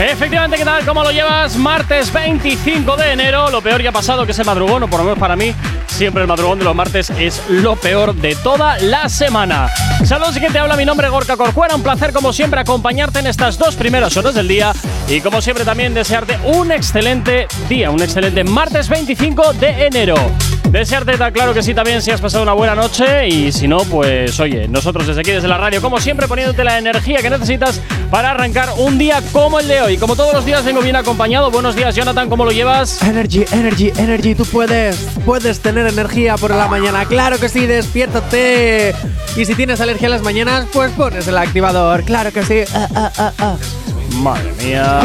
Efectivamente, ¿qué tal? ¿Cómo lo llevas? Martes 25 de enero. Lo peor ya ha pasado, que es el madrugón, o por lo menos para mí, siempre el madrugón de los martes es lo peor de toda la semana. Saludos, y que te habla mi nombre, Gorka Corcuera. Un placer, como siempre, acompañarte en estas dos primeras horas del día. Y como siempre, también desearte un excelente día, un excelente martes 25 de enero. Desearte, tal claro que sí, también si has pasado una buena noche. Y si no, pues oye, nosotros desde aquí, desde la radio, como siempre, poniéndote la energía que necesitas para arrancar un día como el de hoy. Como todos los días, vengo bien acompañado. Buenos días, Jonathan, ¿cómo lo llevas? Energy, energy, energy. Tú puedes, puedes tener energía por la mañana. Claro que sí, despiértate. Y si tienes alergia a las mañanas, pues pones el activador. Claro que sí. Ah, ah, ah. Madre mía.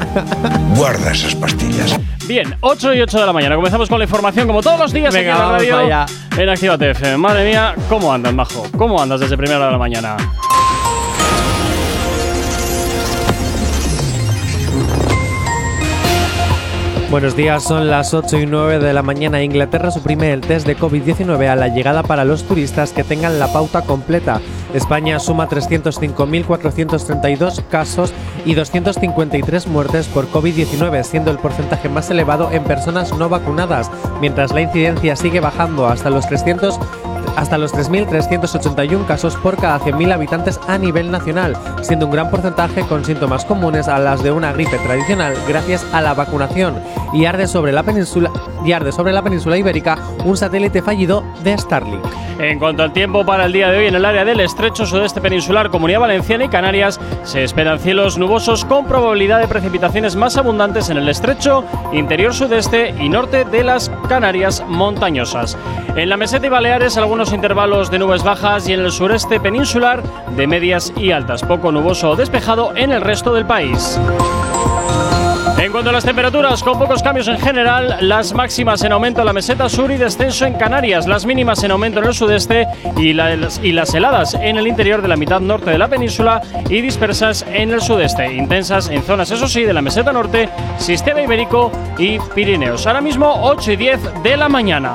Guarda esas pastillas. Bien, 8 y 8 de la mañana. Comenzamos con la información, como todos los días Venga, aquí en la vamos radio. allá. En Actívate FM. Madre mía, ¿cómo andas, majo? ¿Cómo andas desde primera hora de la mañana? Buenos días, son las 8 y 9 de la mañana. Inglaterra suprime el test de COVID-19 a la llegada para los turistas que tengan la pauta completa. España suma 305.432 casos y 253 muertes por COVID-19, siendo el porcentaje más elevado en personas no vacunadas, mientras la incidencia sigue bajando hasta los 300 hasta los 3.381 casos por cada 100.000 habitantes a nivel nacional, siendo un gran porcentaje con síntomas comunes a las de una gripe tradicional gracias a la vacunación. Y arde sobre la península, y arde sobre la península ibérica un satélite fallido de Starlink. En cuanto al tiempo para el día de hoy, en el área del estrecho sudeste peninsular, Comunidad Valenciana y Canarias, se esperan cielos nubosos con probabilidad de precipitaciones más abundantes en el estrecho, interior sudeste y norte de las Canarias montañosas. En la meseta y Baleares, algunos intervalos de nubes bajas y en el sureste peninsular, de medias y altas. Poco nuboso o despejado en el resto del país. En cuanto a las temperaturas, con pocos cambios en general, las máximas en aumento en la meseta sur y descenso en Canarias, las mínimas en aumento en el sudeste y las, y las heladas en el interior de la mitad norte de la península y dispersas en el sudeste, intensas en zonas, eso sí, de la meseta norte, sistema ibérico y Pirineos. Ahora mismo 8 y 10 de la mañana.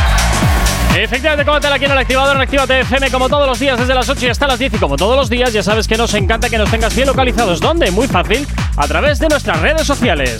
Efectivamente, cómatela aquí en el activador en Actívate FM como todos los días desde las 8 y hasta las 10 y como todos los días ya sabes que nos encanta que nos tengas bien localizados. ¿Dónde? Muy fácil, a través de nuestras redes sociales.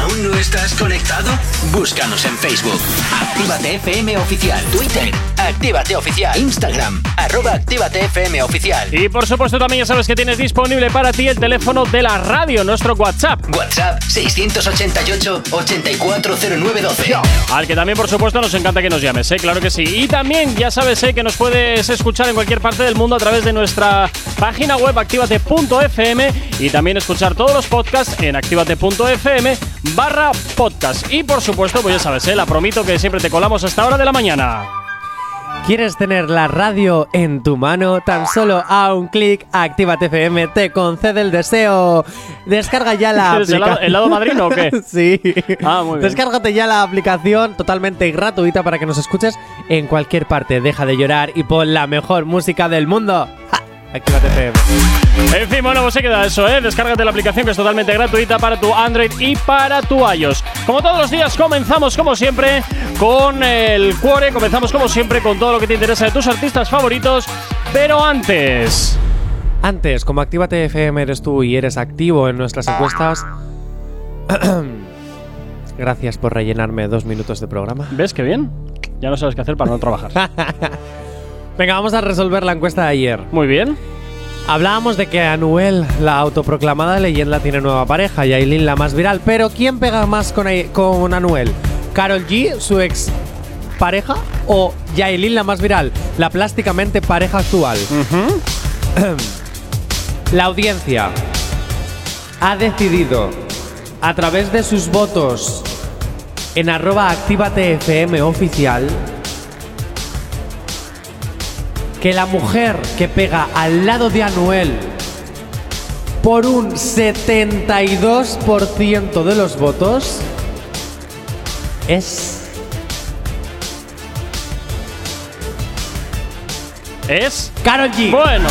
¿Aún no estás conectado? Búscanos en Facebook. Actívate FM Oficial. Twitter. Actívate Oficial. Instagram. Arroba Actívate FM Oficial. Y por supuesto también ya sabes que tienes disponible para ti el teléfono de la radio, nuestro WhatsApp, WhatsApp 688-840912. al que también por supuesto nos encanta que nos llames, ¿eh? claro que sí. Y también ya sabes ¿eh? que nos puedes escuchar en cualquier parte del mundo a través de nuestra página web activate.fm y también escuchar todos los podcasts en activate.fm barra podcast. Y por supuesto, pues ya sabes, ¿eh? la promito que siempre te colamos hasta hora de la mañana. ¿Quieres tener la radio en tu mano? Tan solo a un clic, Actívate FM te concede el deseo. Descarga ya la ¿Eres el lado- aplicación. el lado madrino o qué? sí. Ah, muy bien. Descárgate ya la aplicación totalmente gratuita para que nos escuches en cualquier parte. Deja de llorar y pon la mejor música del mundo. ¡Ja! Actívate FM. En fin, bueno, pues se queda eso, ¿eh? Descárgate la aplicación que es totalmente gratuita para tu Android y para tu iOS. Como todos los días, comenzamos como siempre con el Cuore, comenzamos como siempre con todo lo que te interesa de tus artistas favoritos, pero antes... Antes, como Actívate FM eres tú y eres activo en nuestras encuestas. Gracias por rellenarme dos minutos de programa. ¿Ves qué bien? Ya no sabes qué hacer para no trabajar. Venga, vamos a resolver la encuesta de ayer. Muy bien. Hablábamos de que Anuel, la autoproclamada leyenda, tiene nueva pareja, Yailin la más viral. Pero ¿quién pega más con, Anuel? ¿Carol G, su ex pareja? ¿O Yailin la más viral, la plásticamente pareja actual? La audiencia ha decidido, a través de sus votos en arroba actívate FM oficial, que la mujer que pega al lado de Anuel por un 72% de los votos es... Es... Carol G. Bueno.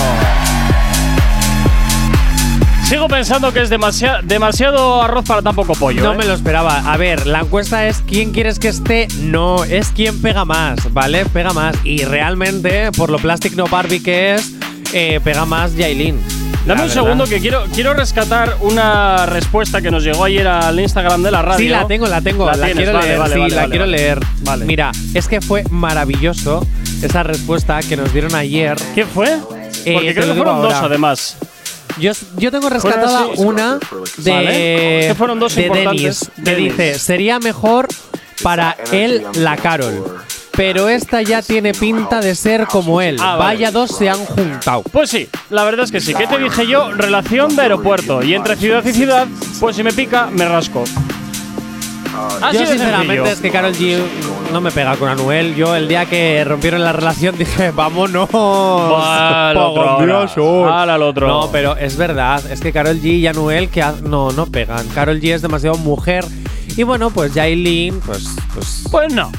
Sigo pensando que es demasiado, demasiado arroz para tan poco pollo. No ¿eh? me lo esperaba. A ver, la encuesta es quién quieres que esté. No, es quién pega más, ¿vale? Pega más. Y realmente, por lo Plastic No Barbie que es, eh, pega más Yailin. Dame La un segundo que quiero, quiero rescatar una respuesta que nos llegó ayer al Instagram de la radio. Sí, la tengo, la tengo. La, tienes, quiero vale, leer. vale, sí, vale, la quiero leer. Mira, es que fue maravilloso esa respuesta que nos dieron ayer. ¿Qué fue? Eh, Porque te creo que fueron dos ahora. además. Yo, yo tengo rescatada una de, Vale. Que fueron dos de importantes. Denis, que dice, sería mejor para él la Carol, pero esta ya tiene pinta de ser como él. Ah, vale. Vaya dos se han juntado. Pues sí, la verdad es que sí. ¿Qué te dije yo? Relación de aeropuerto. Y entre ciudad y ciudad, pues si me pica, me rasco. Así yo sinceramente es que Carol G no me pega con Anuel. Yo el día que rompieron la relación dije, vámonos. Al otro ahora. Pagandiosos". Al al otro. No, pero es verdad, es que Carol G y Anuel que no, no pegan. Carol G es demasiado mujer. Y bueno, pues Yailin, pues, pues, Pues no.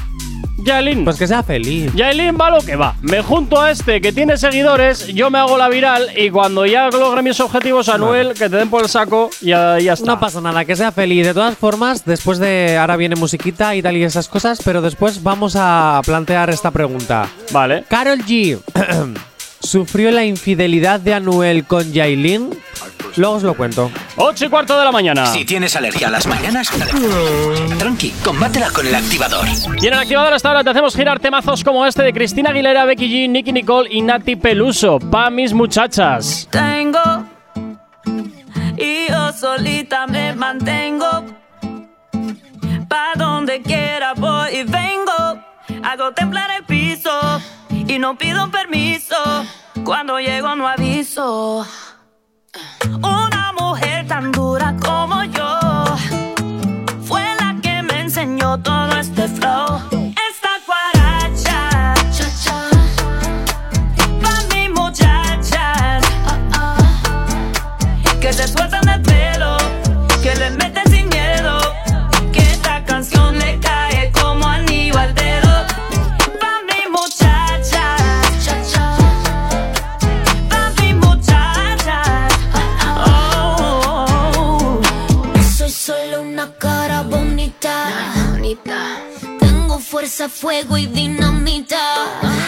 Yailin. pues que sea feliz. Yailin va lo que va. Me junto a este que tiene seguidores, yo me hago la viral y cuando ya logre mis objetivos, Anuel, que te den por el saco y ya, ya está. No pasa nada, que sea feliz. De todas formas, después de ahora viene musiquita y tal y esas cosas, pero después vamos a plantear esta pregunta. Vale. Carol G sufrió la infidelidad de Anuel con Yailin. Luego os lo cuento. 8 y cuarto de la mañana. Si tienes alergia a las mañanas, tranqui, combátela con el activador. Y en el activador hasta ahora te hacemos girar temazos como este de Cristina Aguilera, Becky G, Nicky Nicole y Nati Peluso. Pa' mis muchachas. tengo y yo solita me mantengo. Pa' donde quiera voy y vengo. Hago temblar el piso y no pido permiso. Cuando llego no aviso. Una mujer tan dura como yo fue la que me enseñó todo este flow. Fuego y dinamita.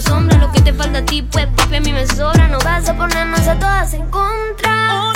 Sombra. Lo que te falta a ti, pues papi a mí me sobra. No vas a ponernos a todas en contra.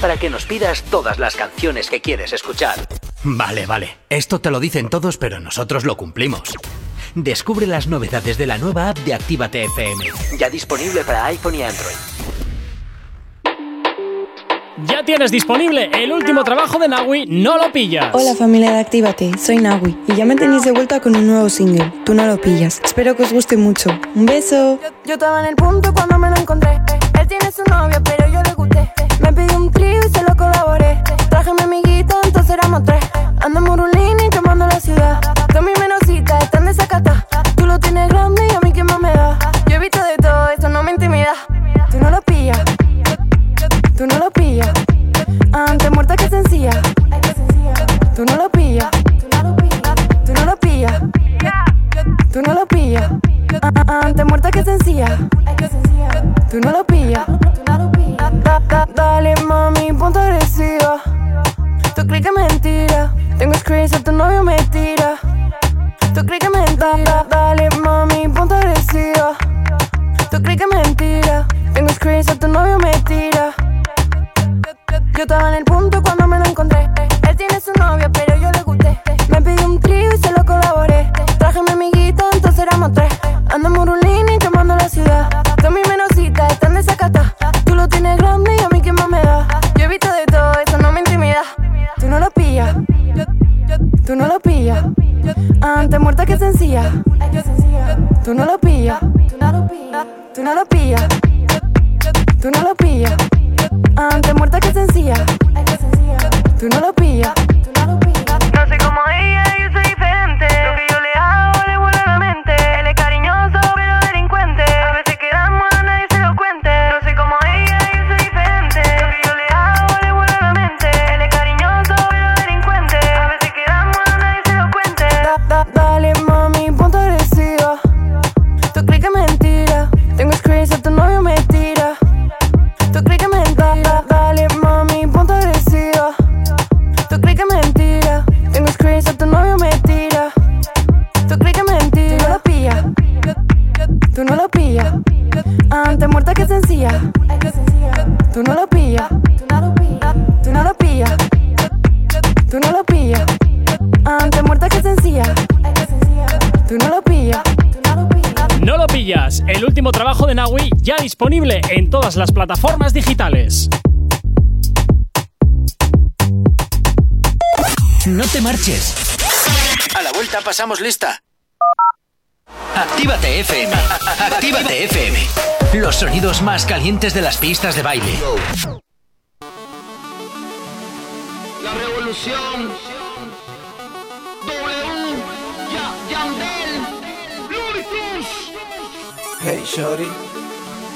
Para que nos pidas todas las canciones que quieres escuchar. Vale, vale. Esto te lo dicen todos, pero nosotros lo cumplimos. Descubre las novedades de la nueva app de Actívate FM. Ya disponible para iPhone y Android. Ya tienes disponible el último trabajo de Nawi, No lo pillas. Hola familia de Actívate, soy Nawi y ya me tenéis de vuelta con un nuevo single, Tú no lo pillas. Espero que os guste mucho. Un beso. Yo estaba en el punto cuando me lo encontré. Tiene su novia, pero yo le gusté. Me pidió un trío y se lo colaboré. Traje mi amiguita, entonces éramos tres. Andamos rulín y quemando la ciudad. Con mi menosita están desacata. Tú lo tienes grande y a mí que más me da. Yo he visto de todo, eso no me intimida. Tú no lo pillas. Tú no lo pillas. Antes muerta que sencilla. Tú no lo pillas. Tú no lo pillas. Tú no lo pillas. Antes muerta que sencilla. Tú no lo pillas. Da- da- Dale mami, ponte agresiva. Tú crees que mentira. Tengo screens, tu novio me tira. Tú crees que mentira. Dale mami, ponte agresiva. Tú crees que mentira. Tengo screens, tu novio me tira. Yo estaba en el punto cuando me lo encontré. En todas las plataformas digitales. No te marches. A la vuelta pasamos lista. Actívate FM. Actívate FM. Los sonidos más calientes de las pistas de baile. La revolución. W. Ya, Yandel. Hey Shorty,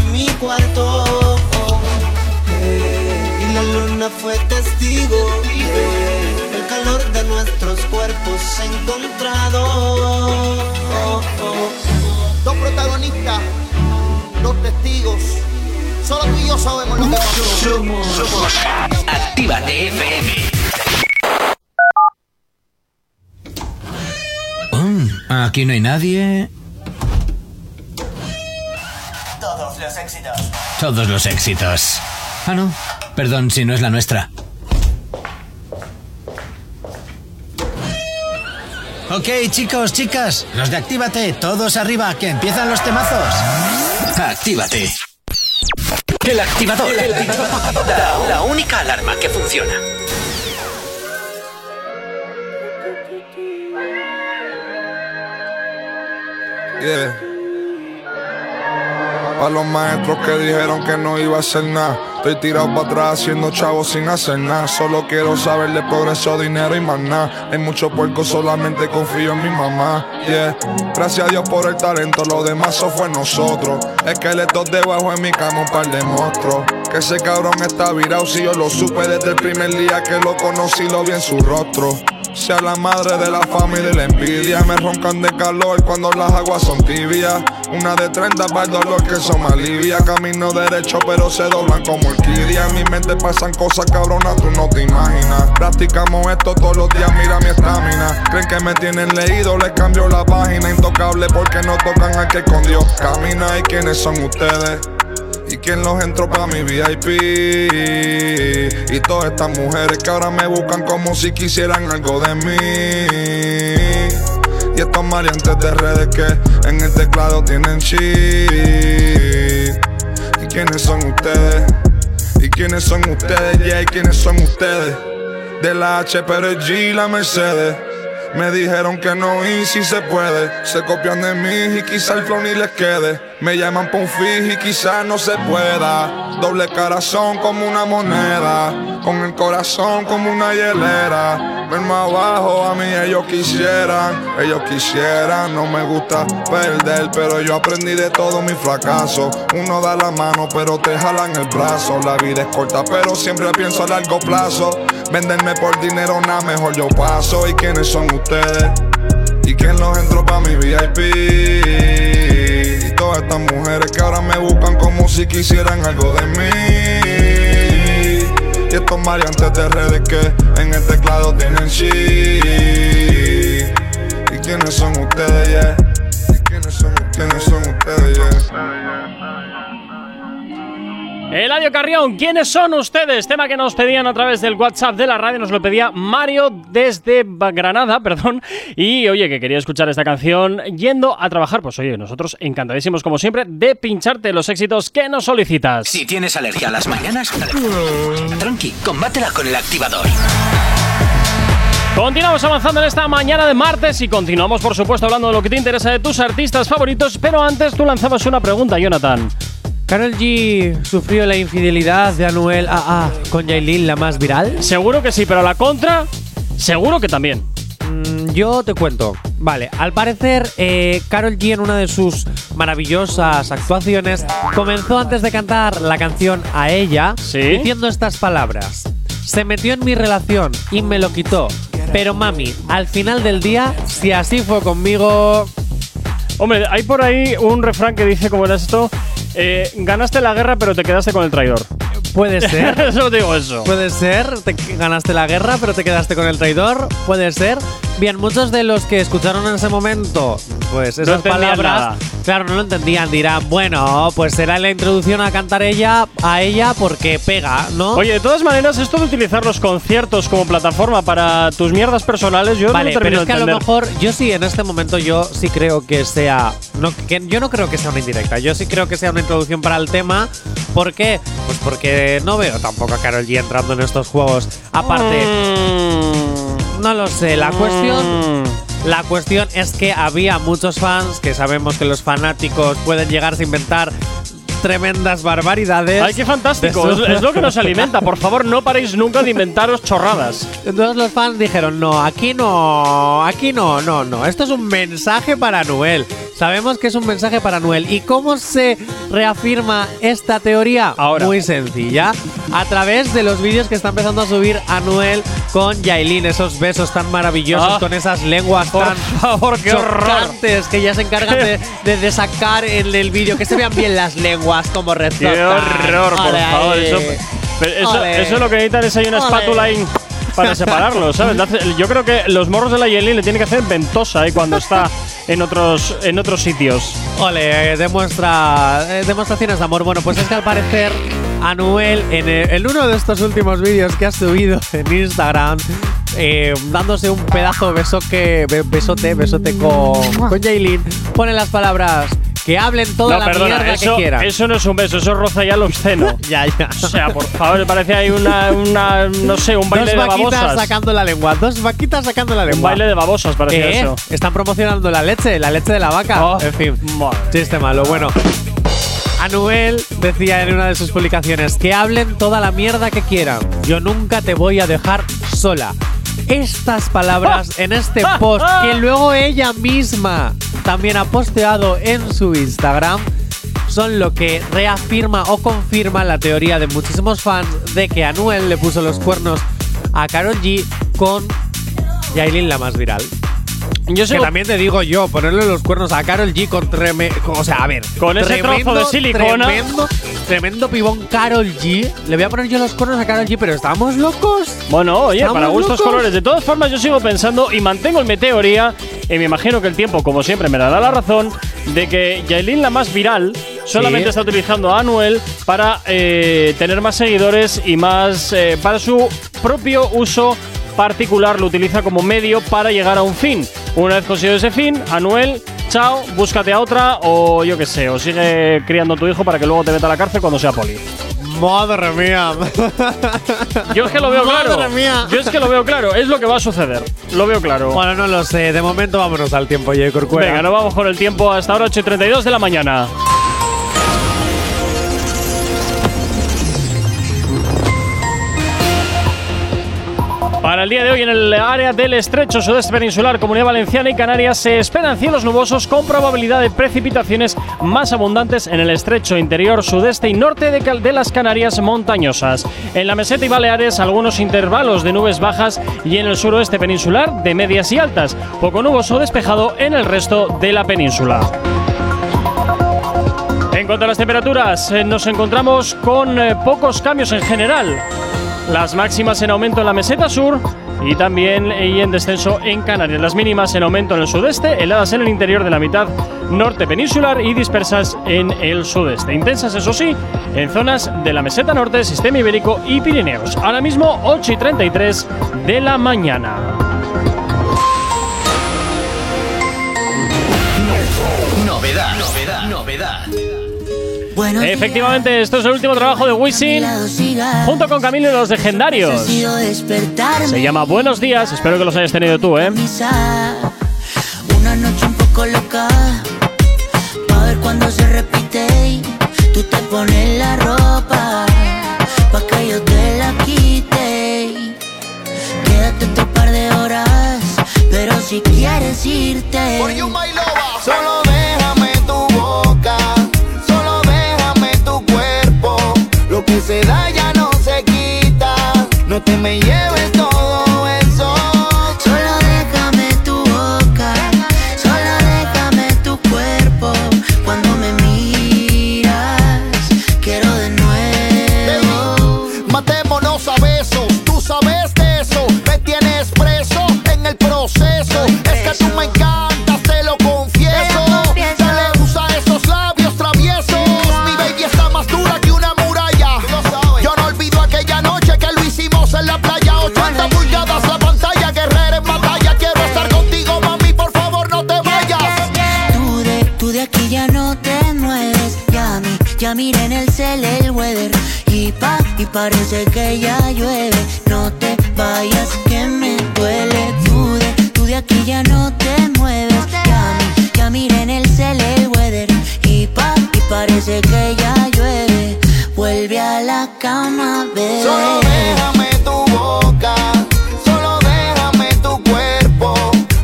En mi cuarto. Y la luna fue testigo del calor de nuestros cuerpos encontrados. Dos protagonistas, dos testigos. Solo tú y yo sabemos lo que pasó. Actívate FM. Aquí no hay nadie. Éxitos. Todos los éxitos. Ah, no. Perdón si no es la nuestra. Ok, chicos, chicas, los de Actívate, todos arriba, que empiezan los temazos. Actívate. El activador. La, la única alarma que funciona. Yeah. Pa' los maestros que dijeron que no iba a hacer nada. Estoy tirado para atrás haciendo chavos sin hacer nada. Solo quiero saber de progreso, dinero y más nada. Hay mucho puerco, solamente confío en mi mamá. Yeah. Gracias a Dios por el talento, lo demás eso fue nosotros. Esqueletos debajo en mi cama, un par de monstruos. Que ese cabrón está virado, si yo lo supe desde el primer día que lo conocí, lo vi en su rostro. Sea la madre de la familia y la envidia. Me roncan de calor cuando las aguas son tibias. Una de 30 para el dolor que me alivia. Camino derecho pero se doblan como orquídea En mi mente pasan cosas cabronas, tú no te imaginas. Practicamos esto todos los días, mira mi estamina. Creen que me tienen leído, les cambio la página. Intocable porque no tocan al que escondió Camina. Y quiénes son ustedes ¿Y quién los entró pa' mi VIP? Y todas estas mujeres que ahora me buscan como si quisieran algo de mí. Y estos maleantes de redes que en el teclado tienen chip. ¿Y quiénes son ustedes? ¿Y quiénes son ustedes? Yeah, ¿y quiénes son ustedes? De la H, pero G, la Mercedes. Me dijeron que no y si se puede. Se copian de mí y quizá el flow ni les quede. Me llaman pa' y quizás no se pueda. Doble corazón como una moneda. Con el corazón como una hielera. Ven más abajo, a mí ellos quisieran. Ellos quisieran, no me gusta perder. Pero yo aprendí de todo mi fracaso. Uno da la mano, pero te jalan el brazo. La vida es corta, pero siempre pienso a largo plazo. Venderme por dinero, nada mejor yo paso. ¿Y quiénes son ustedes? ¿Y quién los entró pa' mi VIP? Todas estas mujeres que ahora me buscan como si quisieran algo de mí. Y estos mariantes de redes que en el teclado tienen shit. ¿Y quiénes son ustedes, yeah? ¿Y quiénes son, quiénes son ustedes, yeah? Eladio Carrión, ¿quiénes son ustedes? Tema que nos pedían a través del WhatsApp de la radio, nos lo pedía Mario desde Granada, perdón. Y oye, que quería escuchar esta canción yendo a trabajar. Pues oye, nosotros encantadísimos como siempre de pincharte los éxitos que nos solicitas. Si tienes alergia a las mañanas, tranqui, combátela con el activador. Continuamos avanzando en esta mañana de martes y continuamos, por supuesto, hablando de lo que te interesa de tus artistas favoritos. Pero antes tú lanzabas una pregunta, Jonathan. ¿Carol G sufrió la infidelidad de Anuel AA con Yailin, la más viral? Seguro que sí, pero la contra, seguro que también. yo te cuento. Vale, al parecer, eh, Carol G en una de sus maravillosas actuaciones comenzó antes de cantar la canción a ella diciendo estas palabras. Se metió en mi relación y me lo quitó. Pero mami, al final del día, si así fue conmigo, Hombre, hay por ahí un refrán que dice, ¿cómo era esto? Eh, ganaste la guerra, pero te quedaste con el traidor. puede ser. Solo digo eso. Puede ser, te ganaste la guerra, pero te quedaste con el traidor. Puede ser. Bien, muchos de los que escucharon en ese momento, pues esas entendían palabras, nada. claro, no lo entendían. Dirán, bueno, pues será la introducción a cantar ella a ella porque pega, ¿no? Oye, de todas maneras, esto de utilizar los conciertos como plataforma para tus mierdas personales, yo Vale, no termino pero es que de a lo mejor yo sí en este momento yo sí creo que sea no que yo no creo que sea una indirecta, yo sí creo que sea una introducción para el tema. ¿Por qué? Pues porque no veo tampoco a Carol G entrando en estos juegos. Aparte, Mm. no lo sé, la cuestión la cuestión es que había muchos fans que sabemos que los fanáticos pueden llegarse a inventar tremendas barbaridades. ¡Ay, qué fantástico! Es, es lo que nos alimenta. Por favor, no paréis nunca de inventaros chorradas. Entonces los fans dijeron, no, aquí no, aquí no, no, no. Esto es un mensaje para Noel. Sabemos que es un mensaje para Noel. ¿Y cómo se reafirma esta teoría? Ahora. Muy sencilla. A través de los vídeos que está empezando a subir Anuel con Yailin. Esos besos tan maravillosos, Ah. con esas lenguas Por tan favor, qué chocantes que ya se encargan de, de- de sacar en el vídeo. Que se vean bien las lenguas como ¡Qué rezotan. horror, por favor! Eso, eso, eso es lo que necesitan es ahí una Ole. espátula ahí para separarlo, ¿sabes? Yo creo que los morros de la Yelin le tienen que hacer ventosa ahí cuando está en otros, en otros sitios. Ole, eh, demuestra eh, demostraciones de amor. Bueno, pues es que al parecer Anuel en, el- uno de estos últimos vídeos que ha subido en Instagram, eh, dándose un pedazo de besoque, be- besote, besote con, con pone las palabras que hablen toda no, la perdona, mierda eso, que quieran. eso no es un beso, eso roza ya lo obsceno. ya, ya. O sea, por favor, parece ahí una, una no sé, un baile dos de vaquitas babosas. sacando la lengua, dos vaquitas sacando la Un lengua. baile de babosas parecía ¿Qué? eso. Están promocionando la leche, la leche de la vaca. Oh, en fin. Chiste malo. Bueno, Anuel decía en una de sus publicaciones que hablen toda la mierda que quieran. Yo nunca te voy a dejar sola. Estas palabras en este post que luego ella misma también ha posteado en su Instagram son lo que reafirma o confirma la teoría de muchísimos fans de que Anuel le puso los cuernos a Karol G con Yailin la más viral. Yo Que también te digo yo, ponerle los cuernos a Carol G con tremendo. O sea, a ver. Con ese trozo de silicona. Tremendo, tremendo pibón Carol G. Le voy a poner yo los cuernos a Carol G, pero ¿estamos locos? Bueno, oye, ¿Estamos para gustos locos? colores. De todas formas, yo sigo pensando y mantengo en mi teoría, y me imagino que el tiempo, como siempre, me dará la razón, de que Yailin, la más viral, solamente Sí. está utilizando a Anuel para eh, tener más seguidores y más. eh, para su propio uso particular, lo utiliza como medio para llegar a un fin. Una vez conseguido ese fin, Anuel. Chao, búscate a otra o yo qué sé, o sigue criando a tu hijo para que luego te meta a la cárcel cuando sea poli. Madre mía. Yo es que lo veo Madre claro. mía. Yo es que lo veo claro. Es lo que va a suceder. Lo veo claro. Bueno, no lo sé. De momento vámonos al tiempo, J. Corcuera. Venga, nos vamos con el tiempo hasta ahora 8 y 32 de la mañana. Para el día de hoy en el área del estrecho sudeste peninsular, Comunidad Valenciana y Canarias se esperan cielos nubosos con probabilidad de precipitaciones más abundantes en el estrecho interior sudeste y norte de, de las Canarias montañosas. En la meseta y Baleares algunos intervalos de nubes bajas y en el suroeste peninsular de medias y altas. Poco nuboso despejado en el resto de la península. En cuanto a las temperaturas, eh, nos encontramos con eh, pocos cambios en general. Las máximas en aumento en la meseta sur y también y en descenso en Canarias. Las mínimas en aumento en el sudeste, heladas en el interior de la mitad norte peninsular y dispersas en el sudeste. Intensas, eso sí, en zonas de la meseta norte, sistema ibérico y Pirineos. Ahora mismo 8 y 33 de la mañana. Efectivamente, esto es el último trabajo de Wisin junto con Camilo y los legendarios. Se llama Buenos días, espero que los hayas tenido tú, ¿eh? Una noche un poco loca, pa' ver cuando se repite. y Tú te pones la ropa, pa' que yo te la quite. Quédate otro par de horas, pero si quieres irte. Solo Te me lleves parece que ya llueve. No te vayas que me duele. Tú de, tú de aquí ya no te mueves. Ya ya miré en el cel el weather. Y pa, y parece que ya llueve. Vuelve a la cama, bebé. Solo déjame tu boca, solo déjame tu cuerpo.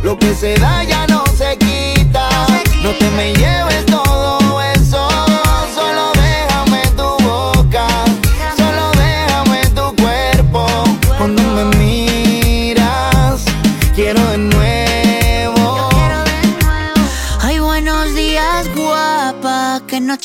Lo que se da ya no se quita. No te me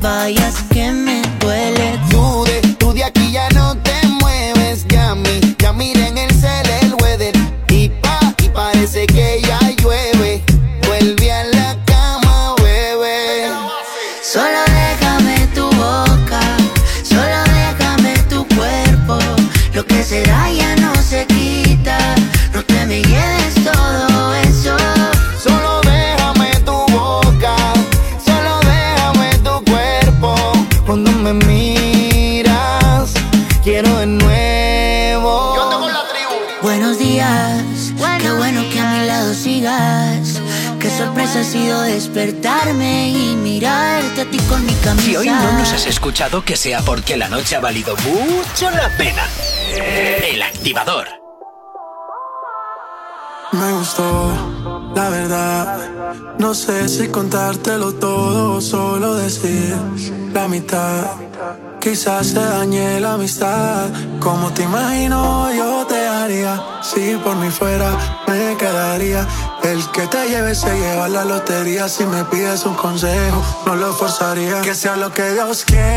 Vayas que me duele. Tú y mirarte a ti con mi camisa. Si hoy no nos has escuchado, que sea porque la noche ha valido mucho la pena. El activador. Me gustó, la verdad. No sé si contártelo todo o solo decir la mitad. Quizás te dañe la amistad. Como te imagino, yo te haría. Si por mí fuera, me quedaría. El que te lleve se lleva la lotería. Si me pides un consejo, no lo forzaría. Que sea lo que Dios quiera.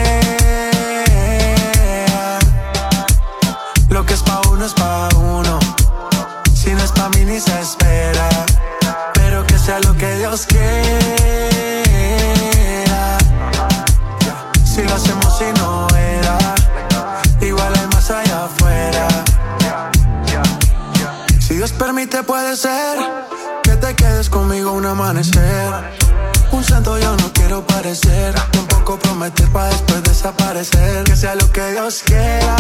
Lo que es pa' uno es pa' uno. Si no es pa' mí ni se espera. Pero que sea lo que Dios quiera. Si lo hacemos y no era. Igual hay más allá afuera. Si Dios permite, puede ser un amanecer. Un santo yo no quiero parecer. Tampoco prometer para después desaparecer. Que sea lo que Dios quiera,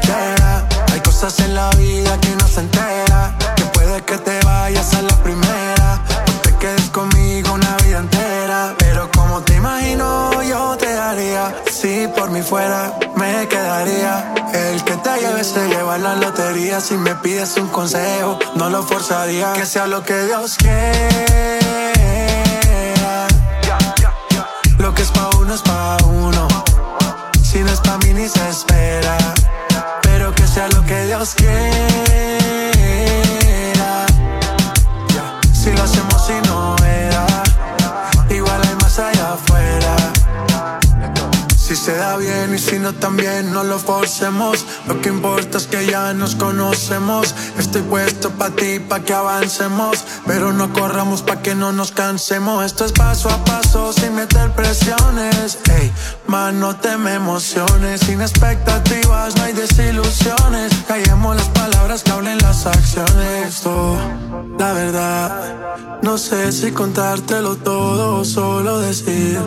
quiera. Hay cosas en la vida que no se entera. Que puede que te vayas a la primera. O te quedes conmigo imagino, yo te haría. Si por mí fuera, me quedaría. El que te lleve se lleva la lotería. Si me pides un consejo, no lo forzaría. Que sea lo que Dios quiera. Lo que es pa' uno es pa' uno. Si no es pa' mí ni se espera. Pero que sea lo que Dios quiera. Si se da bien y si no también no lo forcemos. Lo que importa es que ya nos conocemos. Estoy puesto pa' ti, pa' que avancemos Pero no corramos pa' que no nos cansemos. Esto es paso a paso sin meter presiones. Ey, man, no te me emociones. Sin expectativas no hay desilusiones. Callemos las palabras que hablen las acciones. Esto La verdad, no sé si contártelo todo o solo decir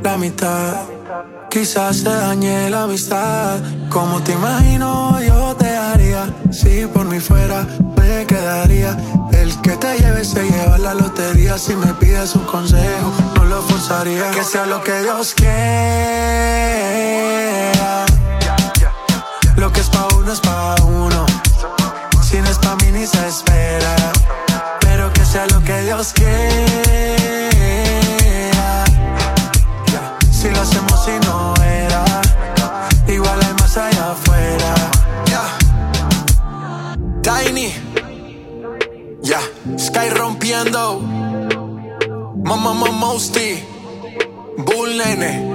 la mitad. Quizás se dañe la amistad. Como te imagino, yo te haría. Si por mí fuera, me quedaría. El que te lleve se lleva la lotería. Si me pides un consejo, no lo forzaría. Que sea lo que Dios quiera. Lo que es pa' uno es pa' uno. Si no es pa' mí ni se espera. Pero que sea lo que Dios quiera. Mamá, mamá, Mosty. Bull Nene.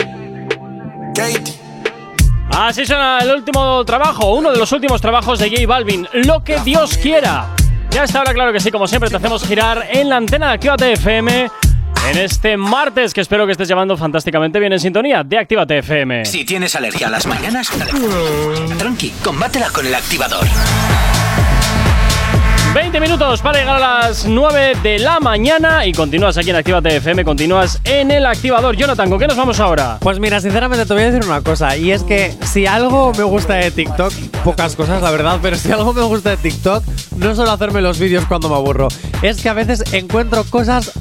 Katie. Así suena el último trabajo, uno de los últimos trabajos de J Balvin, Lo que Dios quiera. Ya está ahora, claro que sí, como siempre te hacemos girar en la antena de Actívate FM en este martes que espero que estés llevando fantásticamente bien en sintonía de Actívate FM. Si tienes alergia a las mañanas, tranqui, combátela con el activador. 20 minutos para llegar a las 9 de la mañana y continúas aquí en Actívate FM, continúas en el activador. Jonathan, ¿con qué nos vamos ahora? Pues mira, sinceramente te voy a decir una cosa, y es que si algo me gusta de TikTok, pocas cosas la verdad, pero si algo me gusta de TikTok, no solo hacerme los vídeos cuando me aburro, es que a veces encuentro cosas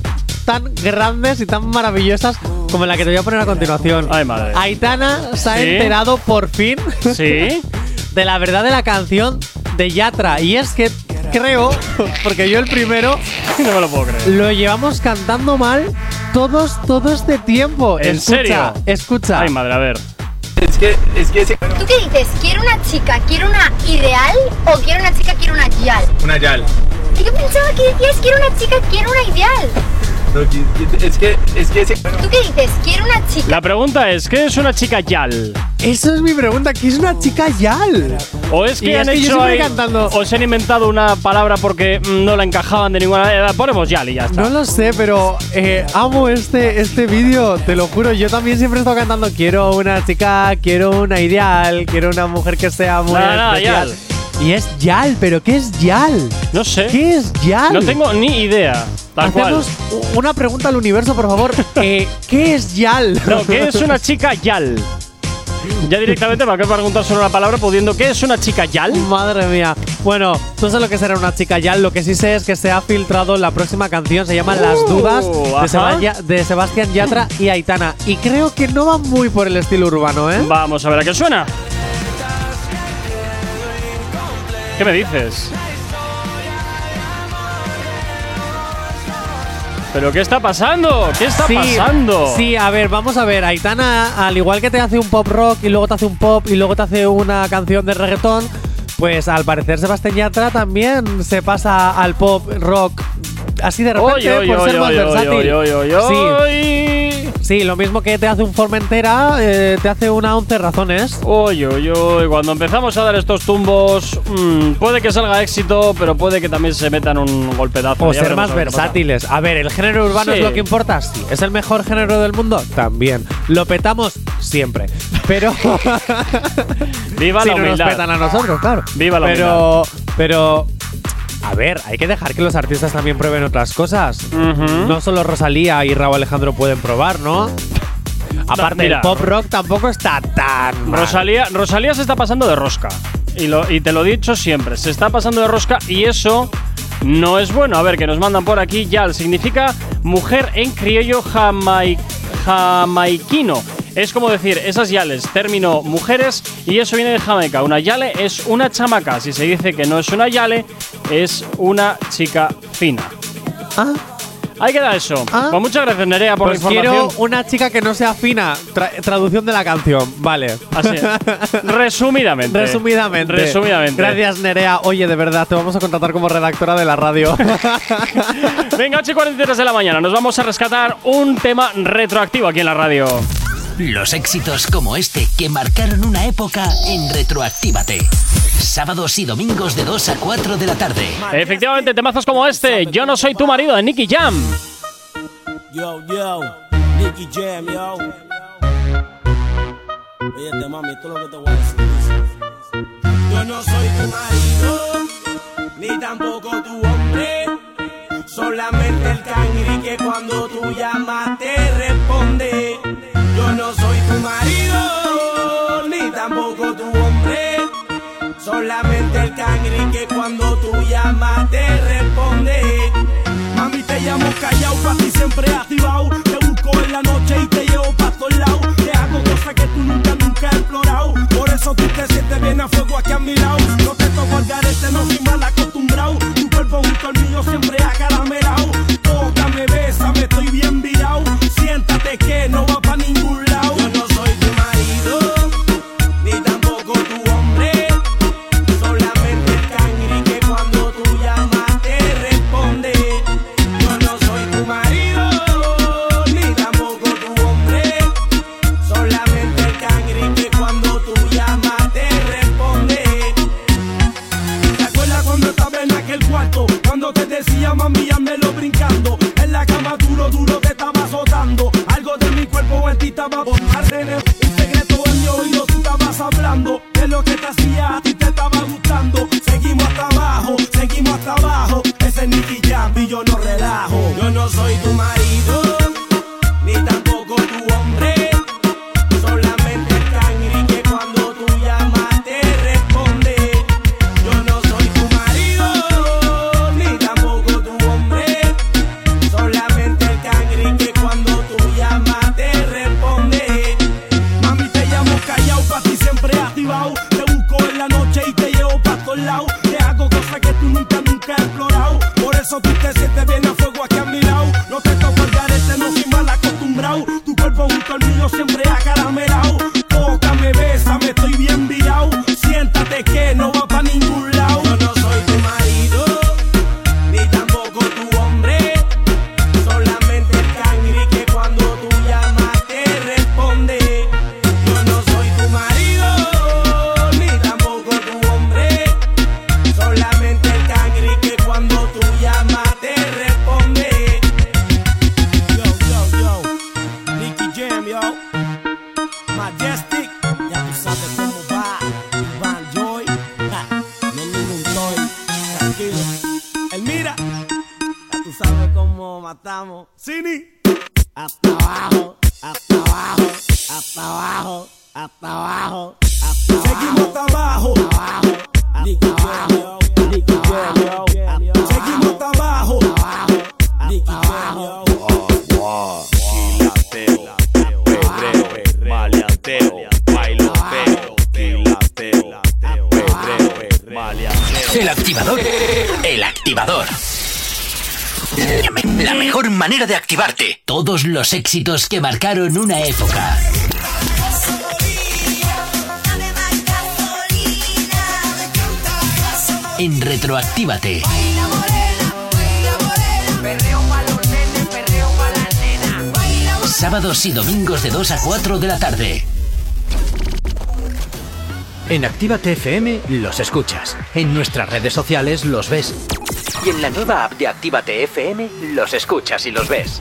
tan grandes y tan maravillosas como la que te voy a poner a continuación. Ay, madre. Aitana se ha ¿Sí? enterado por fin ¿Sí? de la verdad de la canción de Yatra, y es que creo, porque yo el primero No me lo puedo creer. lo llevamos cantando mal todos, todo este tiempo. ¿En escucha, serio? Escucha. Ay, madre, a ver. Es que, es que ¿Tú qué dices? ¿Quiero una chica, quiero una ideal o quiero una chica, quiero una yal? Una yal. Yo pensaba que decías quiero una chica, quiero una ideal. Es que, es que ese. ¿Tú qué dices? Quiero una chica. La pregunta es, ¿qué es una chica yal? Eso es mi pregunta, ¿qué es una chica yal? ¿O es que Y han es que yo hecho siempre ahí- cantando- o se han inventado una palabra porque mm, no la encajaban de ninguna manera? Ponemos yal y ya está. No lo sé, pero eh, amo este, este vídeo, te lo juro. Yo también siempre he estado cantando quiero una chica, quiero una ideal, quiero una mujer que sea muy especial. yal. Y es yal, pero ¿qué es yal? No sé. ¿Qué es yal? No tengo ni idea. Tal. Hacemos una pregunta al universo, por favor. Eh, ¿Qué es yal? No, ¿qué es una chica yal? Ya directamente, ¿para qué preguntar solo una palabra pudiendo qué es una chica yal? Madre mía. Bueno, no sé lo que será una chica yal. Lo que sí sé es que se ha filtrado la próxima canción. Se llama Las Uh, Dudas de, de Sebastián Yatra y Aitana. Y creo que no va muy por el estilo urbano, ¿eh? Vamos a ver a qué suena. ¿Qué me dices? ¿Pero qué está pasando? ¿Qué está sí, pasando? Sí, a ver, vamos a ver. Aitana, al igual que te hace un pop rock y luego te hace un pop y luego te hace una canción de reggaetón, pues al parecer Sebastián Yatra también se pasa al pop rock así de repente Oy, oy, por oy, ser más versátil. Sí. Sí, lo mismo que te hace un Formentera, eh, te hace una 11 razones. Oy, oy, oy, cuando empezamos a dar estos tumbos, mm, puede que salga éxito, pero puede que también se metan un golpedazo. O Ya ser más versátiles. A ver, ¿el género urbano Sí. es lo que importa? Sí. ¿Es el mejor género del mundo? También. ¿Lo petamos? Siempre. Pero. Viva si la no nos humildad. petan a nosotros, claro. Viva la pero, Pero. A ver, hay que dejar que los artistas también prueben otras cosas. No solo Rosalía y Raúl Alejandro pueden probar, ¿no? Aparte, mira. el pop rock tampoco está tan. mal. Rosalía, Rosalía se está pasando de rosca. Y, lo, y te lo he dicho siempre, se está pasando de rosca y eso no es bueno. A ver, que nos mandan por aquí, Yal, significa mujer en criollo jamai- jamaiquino. Es como decir, esas yales, término mujeres, y eso viene de Jamaica. Una yale es una chamaca. Si se dice que no es una yale, es una chica fina. Ah. Ahí queda eso. Pues muchas gracias, Nerea, por Pues la información. quiero una chica que no sea fina. Tra- traducción de la canción. Vale. Así Resumidamente. Resumidamente. Resumidamente. Gracias, Nerea. Oye, de verdad, te vamos a contratar como redactora de la radio. Venga, 8 y 43 de la mañana. Nos vamos a rescatar un tema retroactivo aquí en la radio. Los éxitos como este que marcaron una época en Retroactívate. Sábados y domingos de 2 a 4 de la tarde. Efectivamente, temazos como este. Yo no soy tu marido de Nicky Jam. Yo, yo, Nicky Jam, yo. Oye, mami, esto es lo que te voy a decir. Yo no soy tu marido, ni tampoco tu hombre. Solamente el cangri que cuando tú llamas te responde. No soy tu marido, ni tampoco tu hombre. Solamente el cangri que cuando tú llamas te responde. Mami, te llamo callado, pa' ti siempre activado. Te busco en la noche y te llevo pa' todos lados. Te hago cosas que tú nunca, nunca has explorado. Por eso tú te sientes bien a fuego aquí a mi lado. No te toco al garete, no soy mal acostumbrado. Tu cuerpo junto al mío siempre acaramelado. Tócame, bésame, estoy bien virado. Siéntate que no va pa' ningún lado. En ti estaba bombardeando. Un secreto en mi oído tú estabas hablando. De lo que te hacía a ti te estaba gustando. Seguimos hasta abajo, seguimos hasta abajo. Ese es Nicky Jam y yo no relajo. Yo no soy tu marido, los éxitos que marcaron una época. En Retroactívate. Sábados y domingos de 2 a 4 de la tarde. En Actívate FM los escuchas. En nuestras redes sociales los ves. Y en la nueva app de Actívate FM los escuchas y los ves.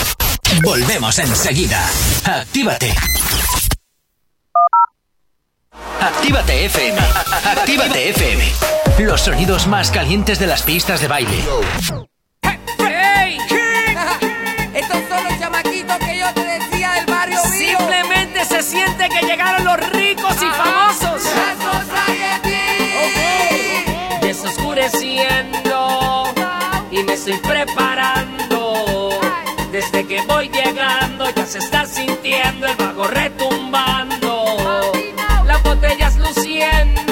Volvemos enseguida. Actívate. Actívate FM. Actívate FM. Los sonidos más calientes de las pistas de baile. ¡Ey! Estos son los chamaquitos que yo te decía del barrio mío. Simplemente se siente que llegaron los ricos y famosos. Desoscureciendo y me estoy preparando. Que voy llegando ya se está sintiendo el vago retumbando. Las botellas luciendo,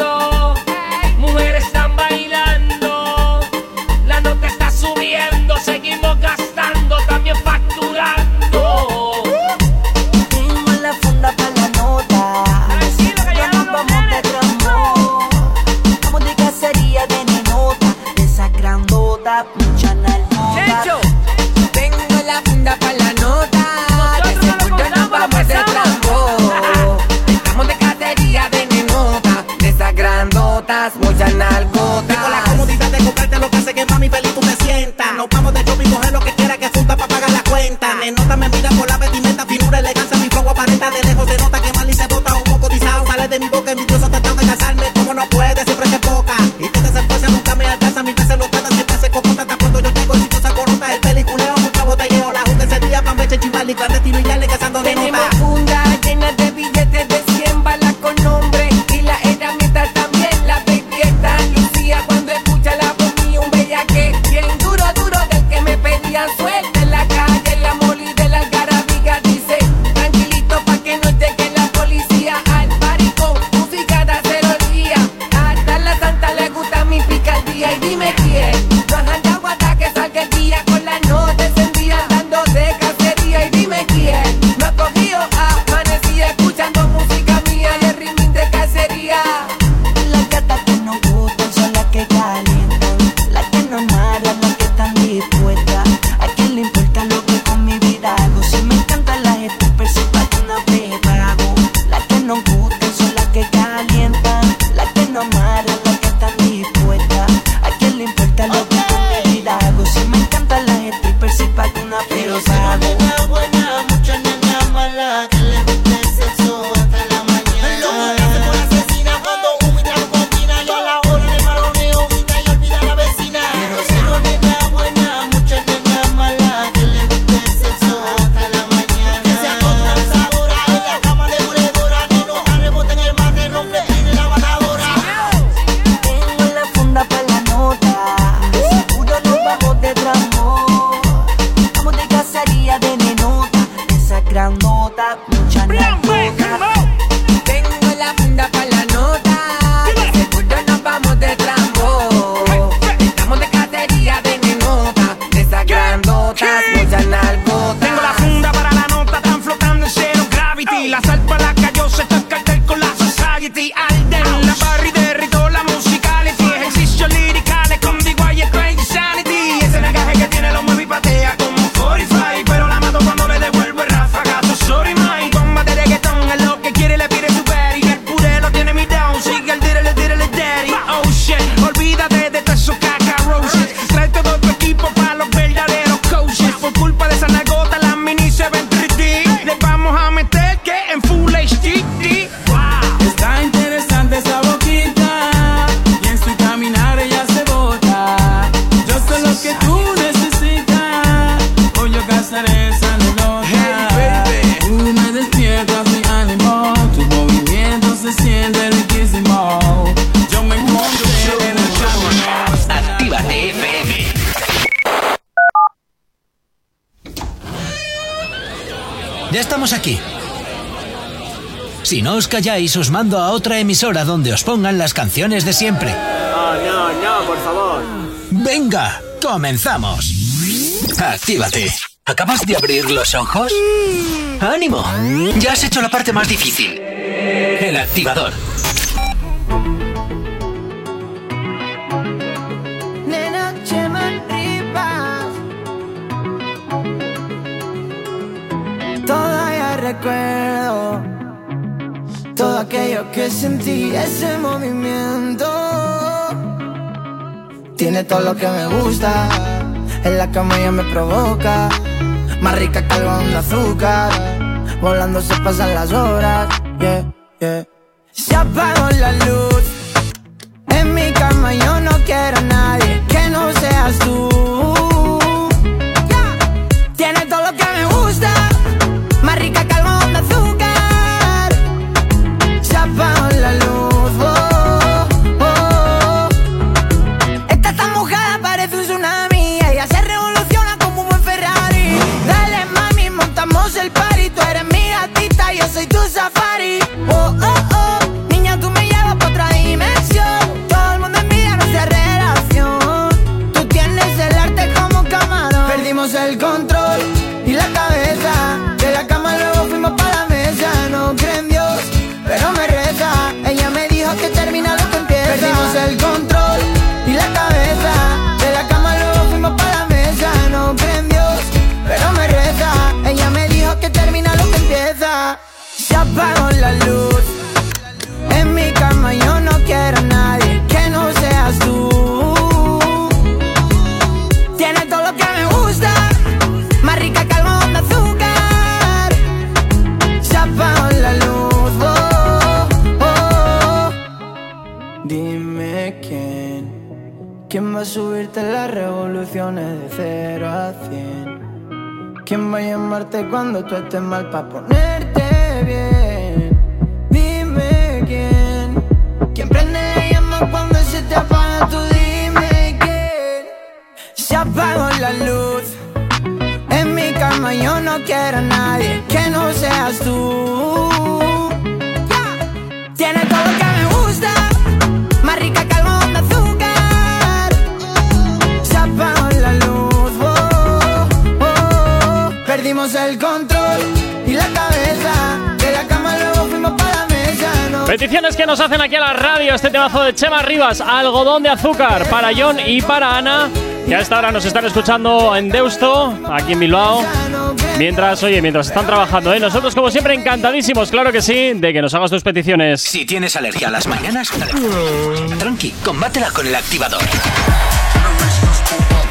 nalgas, muchas nalgotas. Tengo la comodidad de comprarte lo que hace que mami feliz tú te sientas. Ah. Nos vamos de shopping, coge lo que quiera que junta para pagar la cuenta. Ah. Nenota me mira por la vestimenta, figura, elegancia, mi fuego aparenta de lejos de no calláis, os mando a otra emisora donde os pongan las canciones de siempre. No, no, por favor. Venga, comenzamos. Actívate. ¿Acabas de abrir los ojos? ¡Ánimo! Ya has hecho la parte más difícil. El activador. recuerdo yo que sentí ese movimiento. Tiene todo lo que me gusta, en la cama ya me provoca. Más rica que algodón de azúcar, volando se pasan las horas. Tú hacen aquí a la radio, este temazo de Chema Rivas, algodón de azúcar, para John y para Ana, que a esta hora nos están escuchando en Deusto, aquí en Bilbao. Mientras, oye, mientras están trabajando, ¿eh? Nosotros, como siempre, encantadísimos, claro que sí, de que nos hagas tus peticiones. Si tienes alergia a las mañanas, tranqui, combátela con el activador.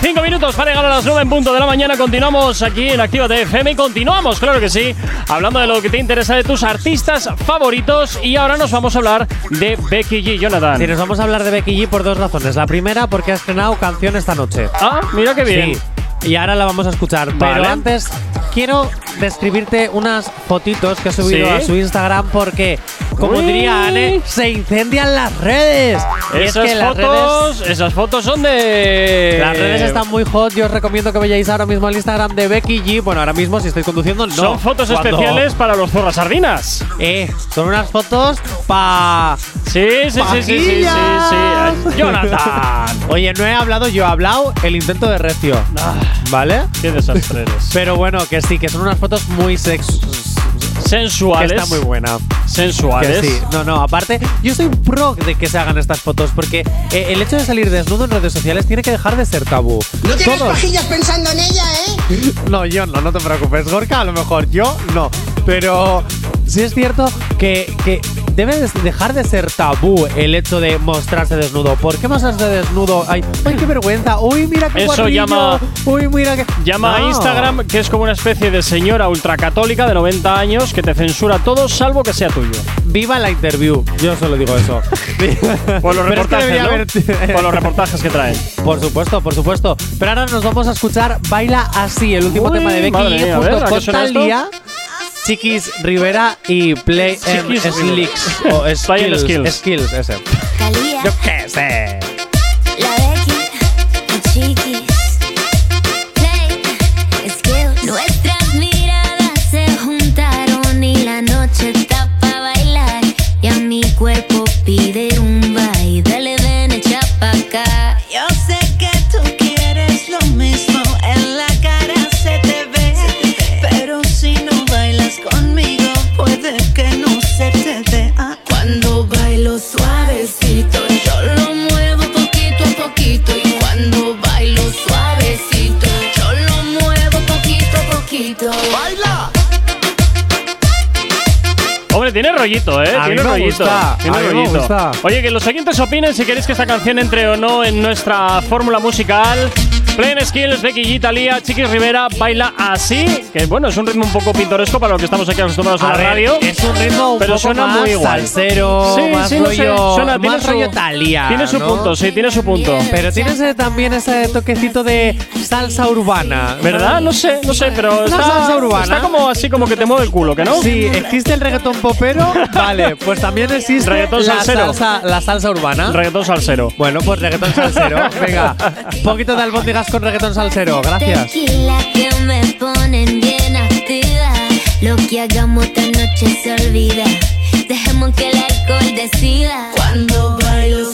Cinco minutos para llegar a las 9 en punto de la mañana. Continuamos aquí en Activa FM y continuamos, claro que sí, hablando de lo que te interesa de tus artistas favoritos. Y ahora nos vamos a hablar de Becky G. Jonathan. Sí, nos vamos a hablar de Becky G por dos razones. La primera, porque ha estrenado canción esta noche. Ah, mira qué bien. Sí. Y ahora la vamos a escuchar. Vale. Pero antes quiero describirte unas fotitos que ha subido ¿Sí? a su Instagram porque, como diría Anne, se incendian las redes. Y es Esas las fotos, redes, esas fotos son de. las redes están muy hot. Yo os recomiendo que vayáis ahora mismo al Instagram de Becky G. Bueno, ahora mismo si estoy conduciendo, no. Son fotos Cuando- especiales para los zorras sardinas. Eh, son unas fotos pa. Sí, sí, sí, sí, sí, sí, sí. Jonathan. Oye, no he hablado, yo he hablado el intento de recio. ¿Vale? Ah, Qué desastre eres. Pero bueno, que sí, que son unas fotos muy sex. Sensuales. Que está muy buena. Sensuales. Que sí. No, no, aparte, yo soy pro de que se hagan estas fotos porque eh, el hecho de salir desnudo en redes sociales tiene que dejar de ser tabú. No tienes Todos. pajillas pensando en ella, ¿eh? No, yo no, no te preocupes, Gorka, a lo mejor yo no. Pero sí es cierto que, que debe de dejar de ser tabú el hecho de mostrarse desnudo. ¿Por qué mostrarse desnudo? Ay, ay qué vergüenza. Uy, mira qué Eso llama- Uy, mira qué. Llama a. Instagram, que es como una especie de señora ultracatólica de 90 años que te censura todo salvo que sea tuyo. Viva la interview. Yo solo digo eso. Por los Pero es que reportajes, debería ¿no? haber- Por los reportajes que traen. Por supuesto, por supuesto. Pero ahora nos vamos a escuchar Baila Así, el último Uy, tema de Becky mía, a ver, junto ¿a qué con esto? Chiquis Rivera y Play Chiquis Slicks. O Play and Skills. Skills. Skills, ese. Yo qué sé. Rollito, ¿eh? A mí tiene me rollito. gusta, tiene a mí me gusta. Oye, que los oyentes opinen si queréis que esta canción entre o no en nuestra fórmula musical. Play and Skills, Becky G, Talía, Chiquis Rivera, baila así. Que bueno, es un ritmo un poco pintoresco para lo que estamos aquí acostumbrados a, A la ver, radio. es un ritmo un pero poco suena más muy igual. salsero, Sí, más sí, no sé, rollo, suena, tiene más su- rollo Thalía, Tiene su ¿no? punto, sí, tiene su punto. Pero tienes eh, también ese toquecito de salsa urbana. ¿Verdad? No sé, no sé, pero está, salsa urbana. está como así como que te mueve el culo, ¿que no? Sí, existe el reggaetón popero, vale, pues también existe Reggaetón la salsero. salsa, la salsa urbana. Reggaetón salsero. Bueno, pues reggaetón salsero. Venga, un poquito de albóndigas con reggaetón salsero. Gracias. Tequila que me ponen bien activa. Lo que hagamos esta noche se olvida. Dejemos que el alcohol decida. Cuando bailo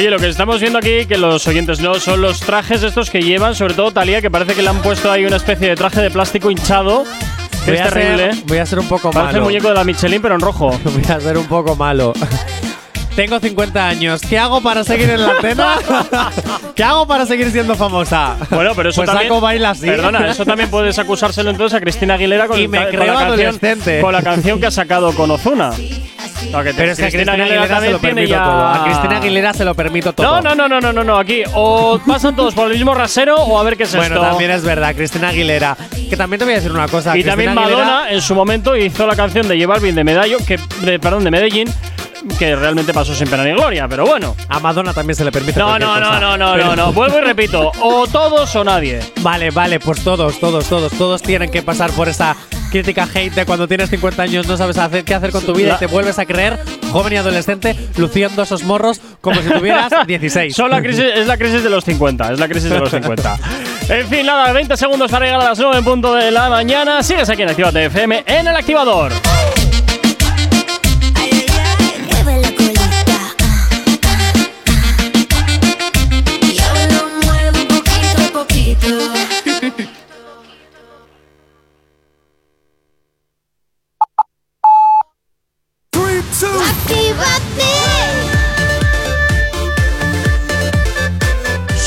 Oye, lo que estamos viendo aquí, que los oyentes no, son los trajes estos que llevan, sobre todo Talía, que parece que le han puesto ahí una especie de traje de plástico hinchado. Que Voy es a, terrible. ser, voy a ser un poco Parece el malo. muñeco de la Michelin, pero en rojo. Voy a ser un poco malo. Tengo 50 años. ¿Qué hago para seguir en la antena? ¿Qué hago para seguir siendo famosa? Bueno, pero eso pues también. saco baila así. Perdona, eso también puedes acusárselo entonces a Cristina Aguilera con, Y el- me con creo la canción, con la canción que ha sacado con Ozuna. No, que te- Pero es que a Cristina Aguilera se también lo tiene permito ya- todo. A Cristina Aguilera se lo permito todo. No, no, no, no, no, no, no. Aquí o pasan todos por el mismo rasero o a ver qué es Bueno, esto. también es verdad, Cristina Aguilera. Que también te voy a decir una cosa. y Cristina también Aguilera- Madonna en su momento hizo la canción de J Balvin de Medallo, que de, perdón, de Medellín, que realmente pasó sin pena ni gloria, pero bueno. A Madonna también se le permite. No, no, no, cosa. no, no, no, no. Vuelvo y repito, o todos o nadie. Vale, vale, pues todos, todos, todos, todos tienen que pasar por esa crítica hate de cuando tienes 50 años no sabes hacer, qué hacer con tu vida y te vuelves a creer, joven y adolescente, luciendo esos morros como si tuvieras 16. Son la crisis, es la crisis de los 50, es la crisis de los 50. En fin, nada, 20 segundos para llegar a las 9 en punto de la mañana. Sigues aquí en Actívate FM en el activador.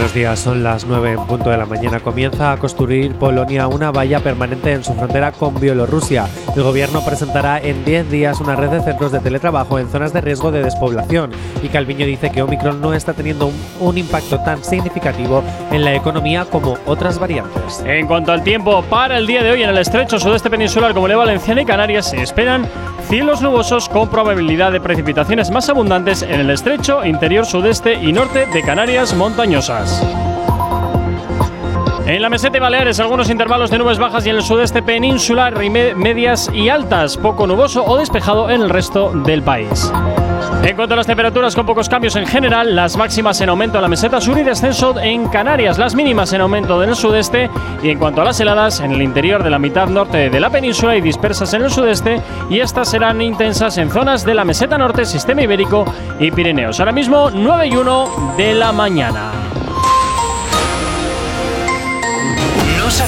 Buenos días, son las 9 en punto de la mañana. Comienza a construir Polonia una valla permanente en su frontera con Bielorrusia. El gobierno presentará en 10 días una red de centros de teletrabajo en zonas de riesgo de despoblación. Y Calviño dice que Omicron no está teniendo un, un impacto tan significativo en la economía como otras variantes. En cuanto al tiempo, para el día de hoy en el estrecho sudeste peninsular como Comunidad Valenciana y Canarias se esperan cielos nubosos con probabilidad de precipitaciones más abundantes en el estrecho, interior sudeste y norte de Canarias montañosas. En la meseta y Baleares, algunos intervalos de nubes bajas y en el sudeste peninsular medias y altas, poco nuboso o despejado en el resto del país. En cuanto a las temperaturas, con pocos cambios en general, las máximas en aumento en la meseta sur y descenso en Canarias, las mínimas en aumento en el sudeste y en cuanto a las heladas, en el interior de la mitad norte de la península y dispersas en el sudeste y estas serán intensas en zonas de la meseta norte, sistema ibérico y Pirineos. Ahora mismo 9 y 1 de la mañana.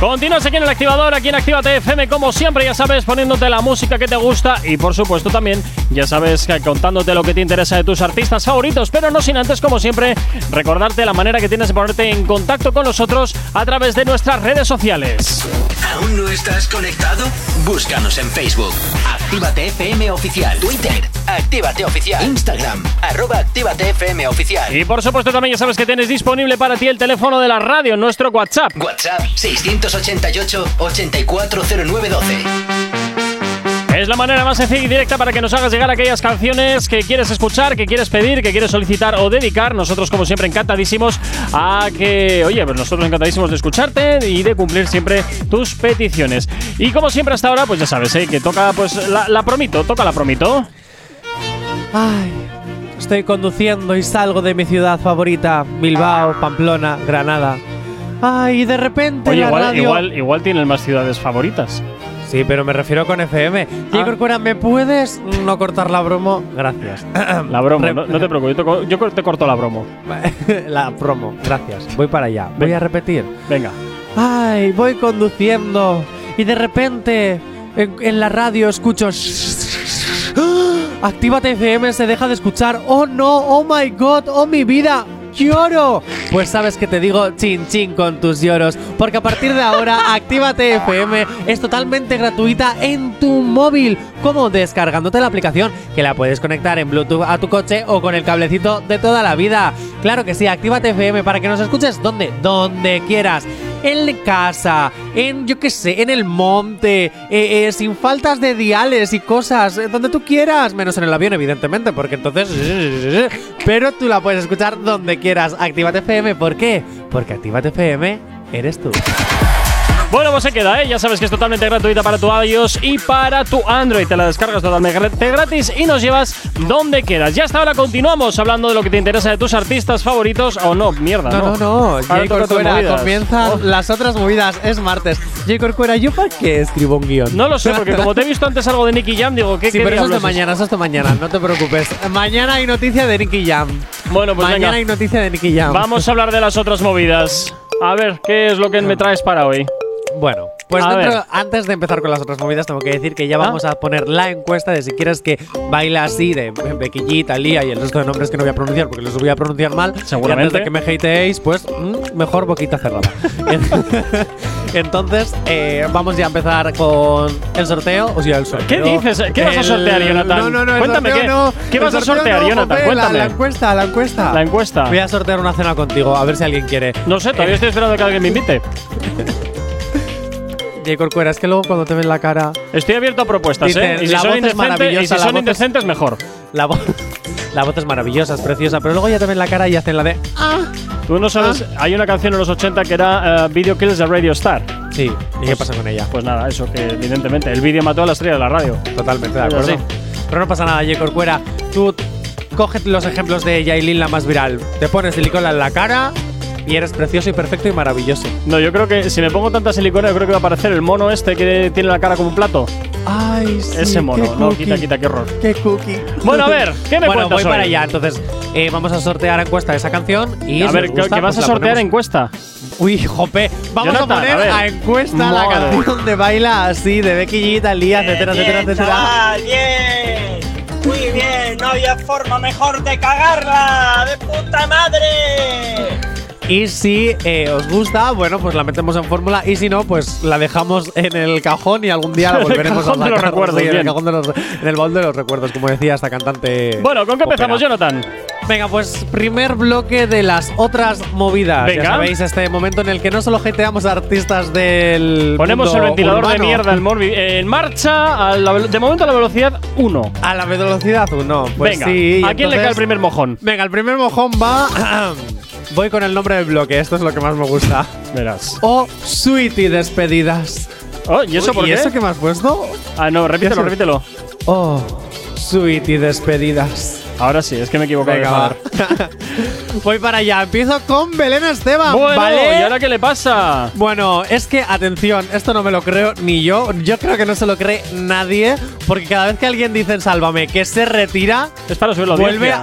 Continúas aquí en el activador, aquí en Actívate FM, como siempre, ya sabes, poniéndote la música que te gusta y por supuesto también, ya sabes, contándote lo que te interesa de tus artistas favoritos, pero no sin antes, como siempre, recordarte la manera que tienes de ponerte en contacto con nosotros a través de nuestras redes sociales. ¿Aún no estás conectado? Búscanos en Facebook. Actívate FM Oficial. Twitter. Actívate Oficial. Instagram. Arroba Actívate FM Oficial. Y por supuesto también ya sabes que tienes disponible para ti el teléfono de la radio, nuestro WhatsApp. WhatsApp 688-840912. Es la manera más sencilla y directa para que nos hagas llegar aquellas canciones que quieres escuchar, que quieres pedir, que quieres solicitar o dedicar. Nosotros, como siempre, encantadísimos a que, oye, pues nosotros encantadísimos de escucharte y de cumplir siempre tus peticiones. Y como siempre hasta ahora, pues ya sabes, ¿eh? que toca pues la, la promito, toca la promito. Ay, estoy conduciendo y salgo de mi ciudad favorita, Bilbao, Pamplona, Granada. Ay, de repente Oye, la igual, radio... igual, igual tienen más ciudades favoritas. Sí, pero me refiero con FM. Corcuera, ¿me puedes no cortar la bromo? Gracias. La bromo, Re- no, no te preocupes, yo te, yo corto la bromo. la promo, gracias. Voy para allá. Voy a repetir. Venga. Ay, voy conduciendo y de repente en, en la radio escucho. ¡Ah! Actívate FM se deja de escuchar. Oh no, oh my god, oh mi vida. ¡Lloro! Pues sabes que te digo chin chin con tus lloros, porque a partir de ahora Actívate FM es totalmente gratuita en tu móvil, como descargándote la aplicación, que la puedes conectar en Bluetooth a tu coche o con el cablecito de toda la vida. Claro que sí, Actívate FM para que nos escuches donde, donde quieras en casa, en yo qué sé, en el monte, eh, eh, sin faltas de diales y cosas, eh, donde tú quieras, menos en el avión, evidentemente, porque entonces. Pero tú la puedes escuchar donde quieras. Actívate FM, ¿por qué? Porque Actívate FM eres tú. Bueno, pues se queda, ¿eh? Ya sabes que es totalmente gratuita para tu iOS y para tu Android. Te la descargas totalmente gratis y nos llevas donde quieras. Ya hasta ahora continuamos hablando de lo que te interesa de tus artistas favoritos. O no, mierda, No, no. no, no. J. Corcuera, comienzan Oh. las otras movidas. Es martes. J. Corcuera, ¿yo para qué escribo un guion? No lo sé, porque como te he visto antes algo de Nicky Jam, digo, ¿qué Sí, pero eso es de mañana, eso es de mañana, no te preocupes. Mañana hay noticia de Nicky Jam. Bueno, pues Mañana venga. hay noticia de Nicky Jam. Vamos a hablar de las otras movidas. A ver, ¿qué es lo que me traes para hoy? Bueno, pues dentro- antes de empezar con las otras movidas, tengo que decir que ya Ah. vamos a poner la encuesta de si quieres que baila así de Becky G, Thalía y el resto de nombres que no voy a pronunciar porque los voy a pronunciar mal. Seguramente. Y antes de que me hateéis, pues mm, mejor boquita cerrada. Entonces, eh, vamos ya a empezar con el sorteo. O sea, el sorteo. ¿Qué dices? ¿Qué vas a El- sortear, Jonathan? No, no, no. el Cuéntame, ¿qué- no. qué El vas a sortear, no, Jonathan? Jope, la- Cuéntame. La, encuesta, la encuesta. La encuesta. Voy a sortear una cena contigo, a ver si alguien quiere. No sé, todavía estoy esperando que alguien me invite. J. Corcuera, es que luego cuando te ven la cara. Estoy abierto a propuestas, Dicen, ¿eh? Y si la son, voz es indecentes, maravillosa, y si son voz es- indecentes, mejor. La voz, la voz es maravillosa, es preciosa, pero luego ya te ven la cara y hacen la de. Ah. Tú no sabes, hay una canción en los 80 que era eh, Video Kills the Radio Star. Sí, ¿y qué pasa con ella? Pues nada, eso que evidentemente el vídeo mató a la estrella de la radio. Totalmente de acuerdo. así. Pero no pasa nada, J. Corcuera. Tú coge los ejemplos de Yailin, la más viral. Te pones silicona en la cara y eres precioso y perfecto y maravilloso. No, yo creo que si me pongo tanta silicona, yo creo que va a aparecer el mono este que tiene la cara como un plato. Ay, sí. Ese mono. qué No, quita, quita, qué horror. Qué cookie. Bueno, a ver, ¿qué me bueno, cuentas voy para allá. Entonces, eh, vamos a sortear encuesta de esa canción. Y a si ver, os ¿qué, gusta, qué vas pues a la sortear encuesta? Uy, jope. Vamos Jonathan, a poner a ver. a, encuesta la canción de baila así, de Becky G, Thalía, etcétera, etcétera, etcétera. chaval, bien. Muy bien, no había forma mejor de cagarla. ¡De puta madre! Y si eh, os gusta, bueno, pues la metemos en fórmula. Y si no, pues la dejamos en el cajón y algún día la volveremos a los sacar. recuerdos, Sí, en, el cajón de los- en el baúl de los recuerdos, como decía esta cantante. Bueno, ¿con qué empezamos. Jonathan? Venga, pues primer bloque de las otras movidas. Venga. Ya sabéis, este momento en el que no solo hateamos a artistas del. Ponemos el ventilador de mierda en, morbi- eh, en marcha, a la velo- de momento a la velocidad 1. A la velocidad 1. Pues Venga, sí. ¿a quién le cae el primer mojón? Venga, el primer mojón va. Voy con el nombre del bloque, esto es lo que más me gusta. Verás. O Sweetie Despedidas. Oh, ¿y eso Uy, por ¿y qué? eso que me has puesto? Ah, no, repítelo, repítelo. Oh, Sweetie Despedidas. Ahora sí, es que me he equivocado. Venga, de va. Voy para allá. Empiezo con Belén Esteban. Bueno, ¿vale? ¿y ahora qué le pasa? Bueno, es que, atención, esto no me lo creo ni yo. Yo creo que no se lo cree nadie. Porque cada vez que alguien dice en Sálvame que se retira, Es para subir la vuelve a,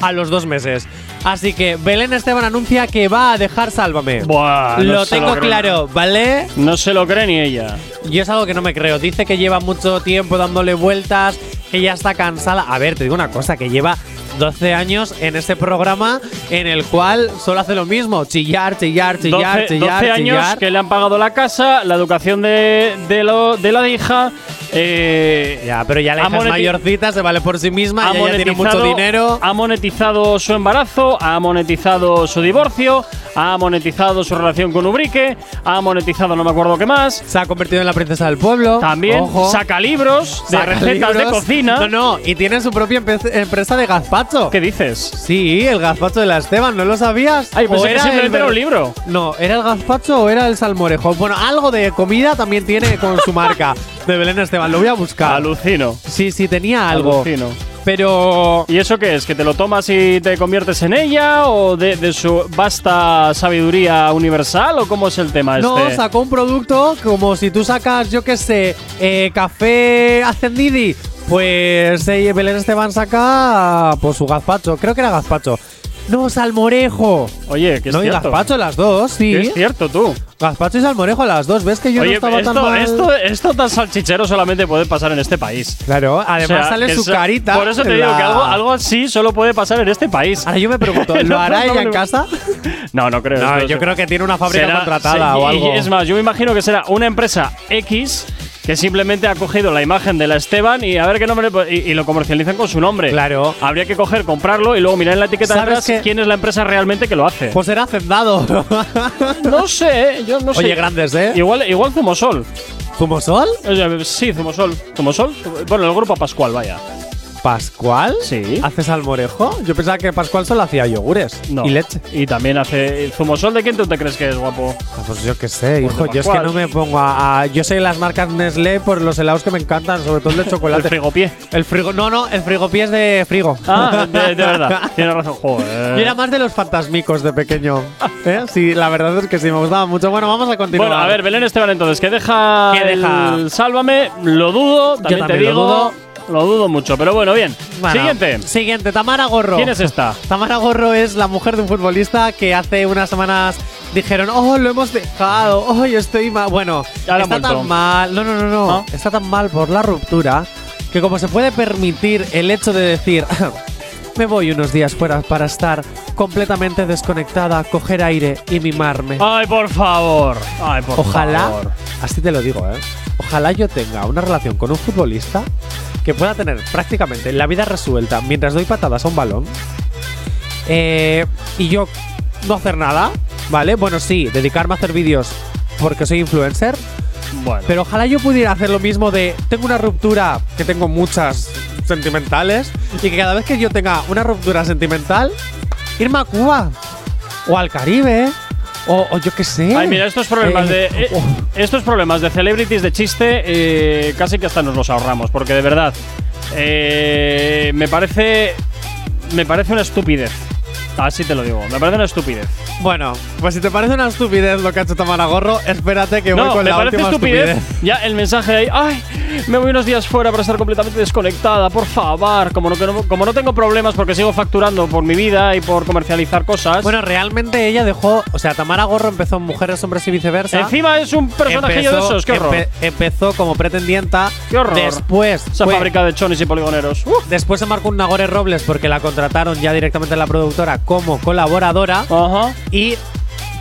a los dos meses. Así que Belén Esteban anuncia que va a dejar Sálvame. Buah, no lo tengo claro, ¿vale? No se lo cree ni ella. Yo es algo que no me creo. Dice que lleva mucho tiempo dándole vueltas, que ya está cansada. A ver, te digo una cosa, que lleva 12 años en este programa en el cual solo hace lo mismo, chillar, chillar, chillar, 12, chillar, 12 años chillar. que le han pagado la casa, la educación de, de, lo- de la hija. Eh, Ya, pero ya la hija es mayorcita, se vale por sí misma, ya, tiene mucho dinero. Ha monetizado su embarazo, ha monetizado su divorcio, ha monetizado su relación con Ubrique, ha monetizado no me acuerdo qué más. Se ha convertido en la princesa del pueblo. También Ojo. saca libros de Saca recetas de cocina. No, no, y tiene su propia empresa de gazpacho. ¿Qué dices? Sí, el gazpacho de la Esteban, ¿no lo sabías? Ay, pensé ¿O que era simplemente era un libro. No, ¿era el gazpacho o era el salmorejo? Bueno, algo de comida también tiene con su marca de Belén Esteban. Lo voy a buscar. Alucino. Sí, sí, tenía algo. Alucino. Pero. ¿Y eso qué es? ¿Que te lo tomas y te conviertes en ella? ¿O de, de su vasta sabiduría universal? ¿O cómo es el tema No, este? sacó un producto como si tú sacas, yo qué sé, eh, café ascendidi. Pues eh, Belén Esteban saca pues su gazpacho. Creo que era gazpacho. No, salmorejo. Oye, que es no, y cierto. gazpacho las dos, sí. Es cierto, tú. Gazpacho y salmorejo las dos. ¿Ves que yo Oye, no estaba esto, tan mal? esto, esto tan salchichero solamente puede pasar en este país. Claro, además O sea, sale su carita. Por eso te digo la- que algo, algo así solo puede pasar en este país. Ahora yo me pregunto, ¿lo hará ella en casa? No, no creo. No, yo creo que tiene una fábrica será- contratada o y- algo. Es más, yo me imagino que será una empresa X que simplemente ha cogido la imagen de la Esteban y a ver qué nombre y, y lo comercializan con su nombre. Claro. Habría que coger, comprarlo y luego mirar en la etiqueta ¿Sabes detrás qué? quién es la empresa realmente que lo hace. Pues era hacendado. no sé, ¿eh? yo no sé. Oye, grandes, ¿eh? Igual, igual Zumosol. ¿Zumosol? Sea, sí, Zumosol. ¿Zumosol? Bueno, el grupo Pascual, vaya. ¿Pascual? Sí. ¿Hace salmorejo? Yo pensaba que Pascual solo hacía yogures No. y leche. Y también hace zumosol. ¿De quién tú te crees que es, guapo? Ah, Pues yo qué sé, Pues hijo. Yo es que no me pongo a, a- Yo sé las marcas Nestlé por los helados que me encantan, sobre todo el de chocolate. El frigopié. El frigo. No, no, el frigopié es de frigo. Ah, de, de verdad. Tienes razón. Joder. Yo era más de los fantasmicos de pequeño. ¿Eh? Sí, la verdad es que sí, me gustaba mucho. Bueno, vamos a continuar. Bueno, a ver, Belén Esteban, entonces, ¿qué deja, ¿Qué deja? el Sálvame? Lo dudo, también, te también lo digo. dudo. Lo dudo mucho, pero bueno, bien. Bueno, Siguiente. Siguiente, Tamara Gorro. ¿Quién es esta? Tamara Gorro es la mujer de un futbolista que hace unas semanas dijeron, oh, lo hemos dejado, oh, yo estoy mal. Bueno, Ya está tan mal, no, no, no, no, está tan mal por la ruptura que como se puede permitir el hecho de decir, me voy unos días fuera para estar completamente desconectada, coger aire y mimarme. Ay, por favor. Ay, por Ojalá, favor. así te lo digo, ¿eh? Ojalá yo tenga una relación con un futbolista que pueda tener prácticamente la vida resuelta mientras doy patadas a un balón. eh, y yo no hacer nada, ¿vale? Bueno, sí, dedicarme a hacer vídeos porque soy influencer. Bueno. Pero ojalá yo pudiera hacer lo mismo de tengo una ruptura, que tengo muchas sentimentales, y que cada vez que yo tenga una ruptura sentimental, irme a Cuba o al Caribe. O, o yo qué sé. Ay, mira, estos problemas Eh, de. eh, estos problemas de celebrities de chiste, eh, casi que hasta nos los ahorramos, porque de verdad. me parece. Me parece una estupidez. Así te lo digo, me parece una estupidez. Bueno, pues si te parece una estupidez lo que ha hecho Tamara Gorro, espérate que voy con me la parece última estupidez. estupidez. Ya el mensaje ahí, ay, me voy unos días fuera para estar completamente desconectada, por favor. Como no, que no- como no tengo problemas porque sigo facturando por mi vida y por comercializar cosas. Bueno, realmente ella dejó, o sea, Tamara Gorro empezó en Mujeres, Hombres y Viceversa. Encima es un personajillo de esos, qué horror. empe- empezó como pretendienta. Qué horror. Después, Esa fue- fábrica de chonis y poligoneros. Después se marcó un Nagore Robles porque la contrataron ya directamente en la productora como colaboradora. Ajá. Y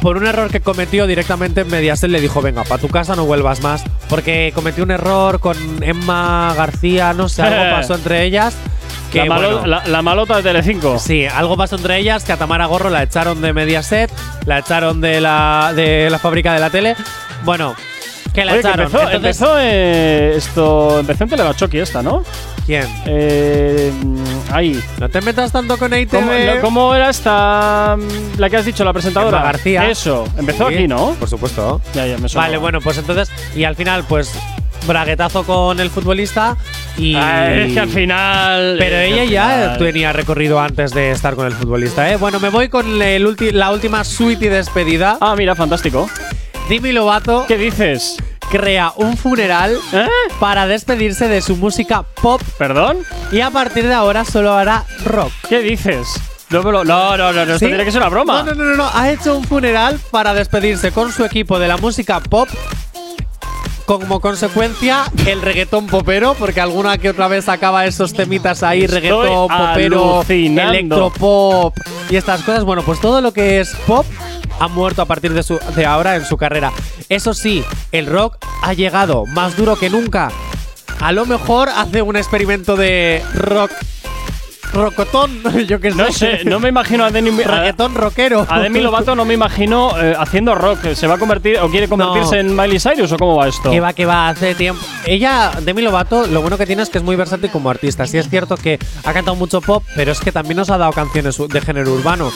por un error que cometió directamente Mediaset le dijo, venga, para tu casa no vuelvas más. Porque cometió un error con Emma García, no sé, algo pasó entre ellas. Que, la, malo- bueno, la- la malota de Telecinco. Sí, algo pasó entre ellas que a Tamara Gorro la echaron de Mediaset, la echaron de la, de la fábrica de la tele. Bueno, que la Oye, que echaron. empezó, Entonces, empezó, eh, esto. Empezó en esta, ¿no? ¿Quién? Eh, ahí. No te metas tanto con ITV. ¿Cómo, no, cómo era esta. mm, La que has dicho, la presentadora? Emma García. Eso, empezó Sí, aquí, ¿no? Por supuesto. Ya, ya me suena. Vale, bueno, pues entonces. Y al final, pues. Braguetazo con el futbolista y. Ah, es que al final. Pero que ella ya final- tenía recorrido antes de estar con el futbolista, ¿eh? Bueno, me voy con el ulti- la última suite y despedida. Ah, mira, fantástico. Dimi Lovato ¿Qué dices? Crea un funeral ¿Eh? para despedirse de su música pop ¿Perdón? y a partir de ahora solo hará rock. ¿Qué dices? No, no, no, no, no, esto ¿Sí? tiene que ser una broma. No, no, no, no, no. Ha hecho un funeral para despedirse con su equipo de la música pop. Como consecuencia, el reggaetón popero, porque alguna que otra vez sacaba esos temitas ahí, Estoy reggaetón, popero, alucinando. electropop y estas cosas. Bueno, pues todo lo que es pop ha muerto a partir de, su, de ahora en su carrera. Eso sí, el rock ha llegado más duro que nunca. A lo mejor hace un experimento de rock. Rocotón, yo qué sé. No sé, no me imagino a Demi, a, Reggaetón rockero. a Demi Lovato, no me imagino eh, haciendo rock. ¿Se va a convertir o quiere convertirse No. en Miley Cyrus o cómo va esto? Que va, que va, hace tiempo. Ella, Demi Lovato, lo bueno que tiene es que es muy versátil como artista. Sí es cierto que ha cantado mucho pop, pero es que también nos ha dado canciones de género urbano.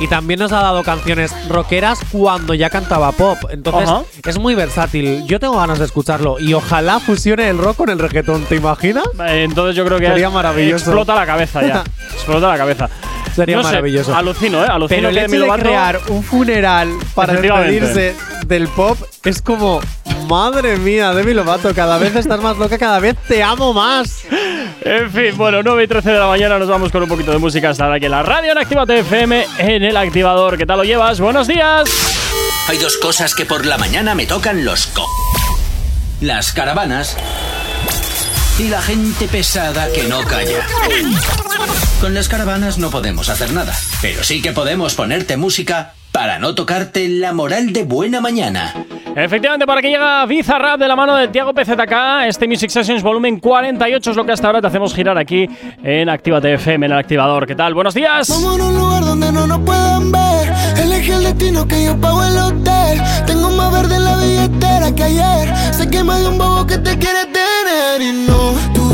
Y también nos ha dado canciones rockeras cuando ya cantaba pop. Entonces, Ajá. es muy versátil. Yo tengo ganas de escucharlo. Y ojalá fusione el rock con el reggaetón, ¿te imaginas? Entonces yo creo que Sería es- maravilloso. Explota la cabeza ya. explota la cabeza. Sería No sé, maravilloso. alucino, ¿eh? Alucino Pero el que hecho Demi de Lovato- crear un funeral para despedirse del pop es como, madre mía, Demi Lovato, cada vez estás más loca, cada vez te amo más. En fin, bueno, 9 y 13 de la mañana nos vamos con un poquito de música hasta ahora aquí en la radio en Actívate FM en el activador. ¿Qué tal lo llevas? Buenos días. Hay dos cosas que por la mañana me tocan los co. Las caravanas y la gente pesada que no calla. Con las caravanas no podemos hacer nada, pero sí que podemos ponerte música para no tocarte la moral de buena mañana. Efectivamente, para que llega Bizarrap de la mano de Tiago PZK, este Music Sessions volumen 48 es lo que hasta ahora te hacemos girar aquí en Actívate FM, en el activador. ¿Qué tal? Buenos días. Vamos a un lugar donde no nos puedan ver. Elige el destino que yo pago el hotel. Tengo más verde en la billetera que ayer. Sé que me dio un bobo que te quiere tener y no. Tú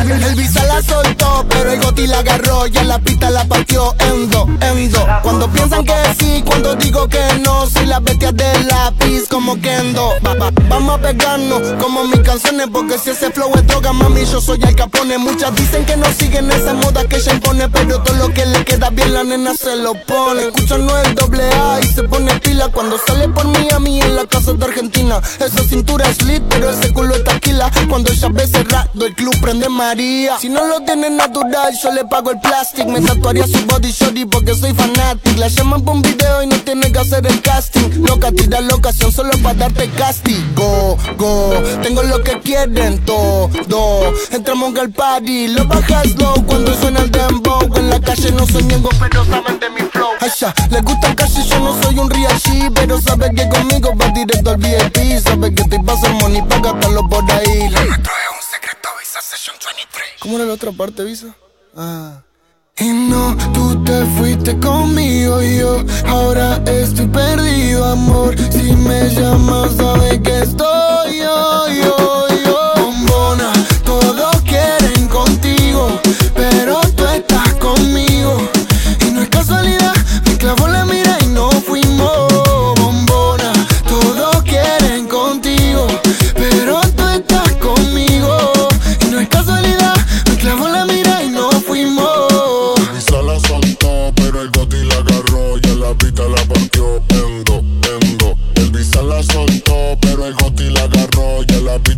El visa la soltó, pero el goti la agarró y en la pista la partió endo, endo. Cuando piensan que sí, cuando digo que no, soy la bestia de lápiz como Kendo. Va, va, vamos a pegarnos como mis canciones, porque si ese flow es droga, mami, yo soy el capone. Muchas dicen que no siguen esa moda que ella impone, pero todo lo que le queda bien la nena se lo pone. Escucha no el doble A y se pone pila cuando sale por mí a mí en la casa de Argentina. Esa cintura es lit, pero ese culo es taquila. Cuando ella ve cerrado, el club prende María. Si no lo tiene natural, yo le pago el plástico. Me tatuaría su body shorty porque soy La llaman por un video y no tiene que hacer el casting. Loca, tira la ocasión solo para darte castigo. Go, tengo lo que quieren todo. Entramos al party, lo bajas low cuando suena el dembow. En la calle no soy ñengo, pero saben de mi flow. Ay, ya, les gusta casi yo no soy un real G, pero sabe que conmigo va directo al VIP. Sabe que te pasa el money para gastarlo por ahí. Lo nuestro es un secreto, Visa Session 23. ¿Cómo era la otra parte, Visa? Ah. Y no, tú te fuiste conmigo y yo ahora estoy perdido, amor. Si me llamas, sabes que estoy yo, yo, yo.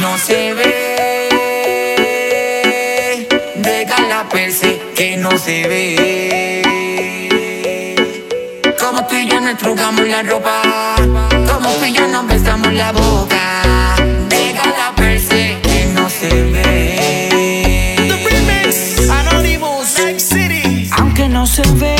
No se ve. Déjala perse que no se ve. Como tú y yo nos trugamos la ropa. Como tú y yo nos besamos la boca. Déjala perse que no se ve. The remix. Anonymous. City. Aunque no se ve,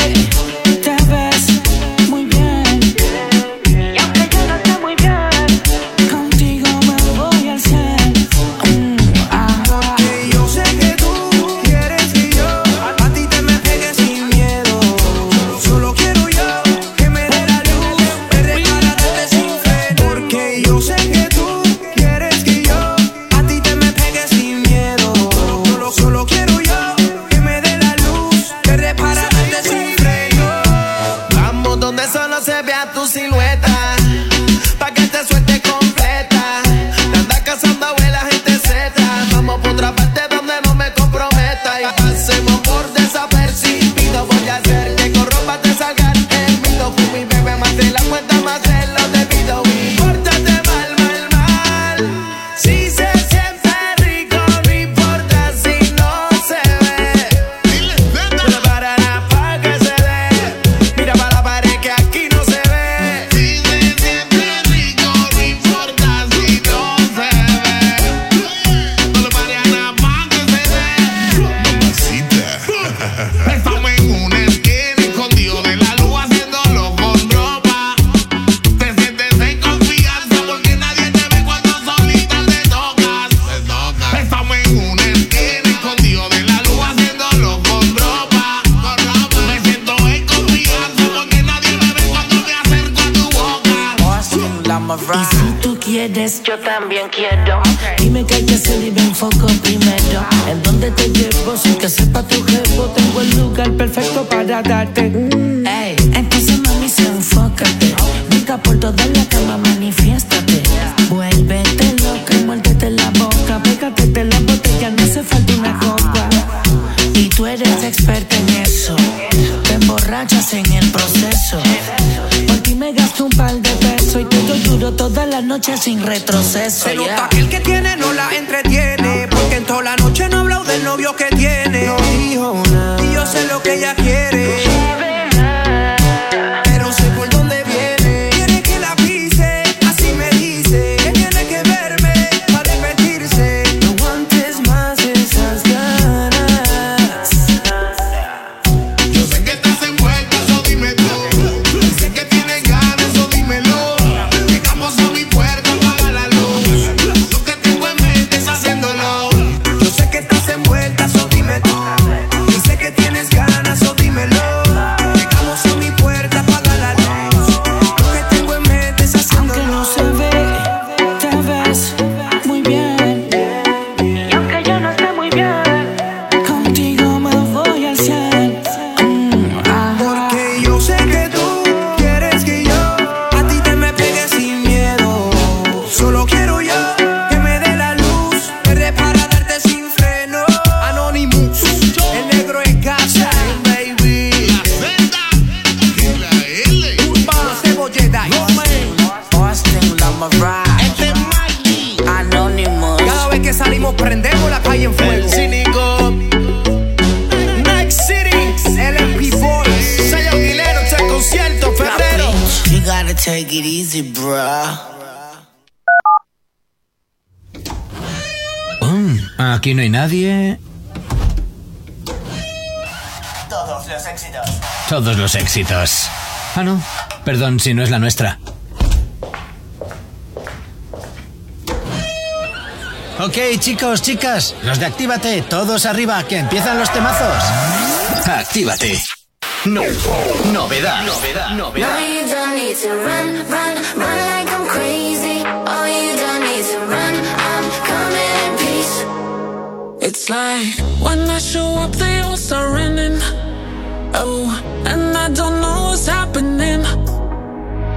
éxitos. Ah, no. Perdón si no es la nuestra. Ok, chicos, chicas, los de Actívate, todos arriba, que empiezan los temazos. Actívate. No. Novedad. Novedad. Novedad. It's like when I show up, they all surrender. Oh, and I don't know what's happening.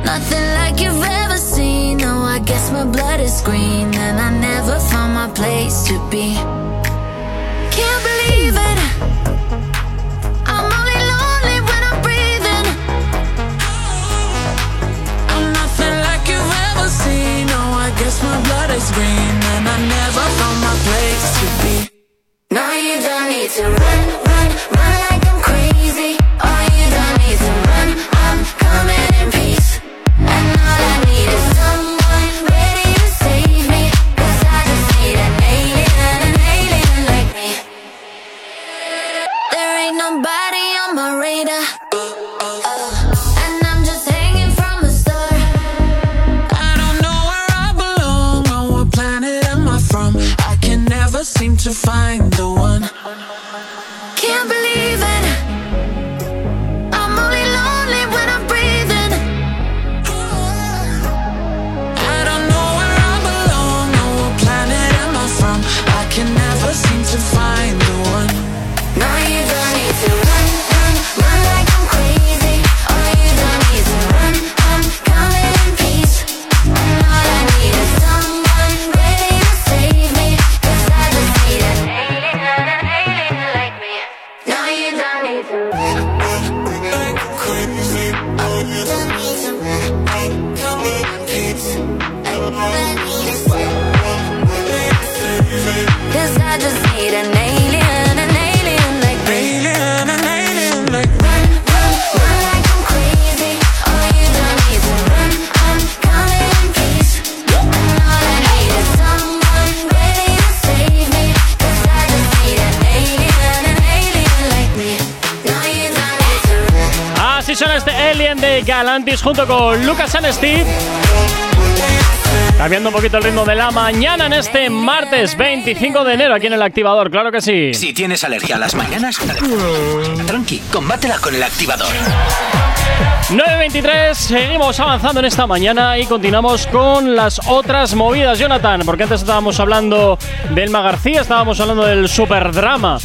Nothing like you've ever seen. Oh, I guess my blood is green, and I never found my place to be. Can't believe it. I'm only lonely when I'm breathing. I'm nothing like you've ever seen. Oh, I guess my blood is green, and I never found my place to be. Now you don't need to run. Galantis junto con Lucas and Steve. Cambiando un poquito el ritmo de la mañana en este martes 25 de enero aquí en el activador, claro que sí. Si tienes alergia a las mañanas, tranqui, combátela con el activador. 9.23, seguimos avanzando en esta mañana y continuamos con las otras movidas, Jonathan, porque antes estábamos hablando del Elma García, estábamos hablando del superdrama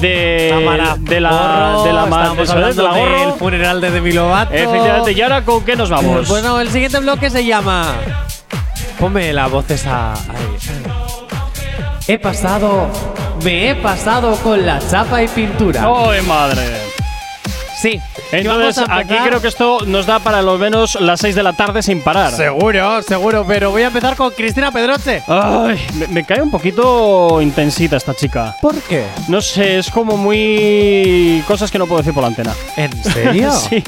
de, de la de la, estábamos de la del funeral de Demi Lovato. Efectivamente, ¿y ahora con qué nos vamos? Bueno, el siguiente bloque se llama. Ponme la voz esa. ahí. He pasado. Me he pasado con la chapa y pintura. ¡Ay, madre! Sí. Entonces, aquí creo que esto nos da para lo menos las 6 de la tarde sin parar. Seguro, seguro, pero voy a empezar con Cristina Pedroche. Ay, me, me cae un poquito intensita esta chica. ¿Por qué? No sé, es como muy. cosas que no puedo decir por la antena. ¿En serio? sí.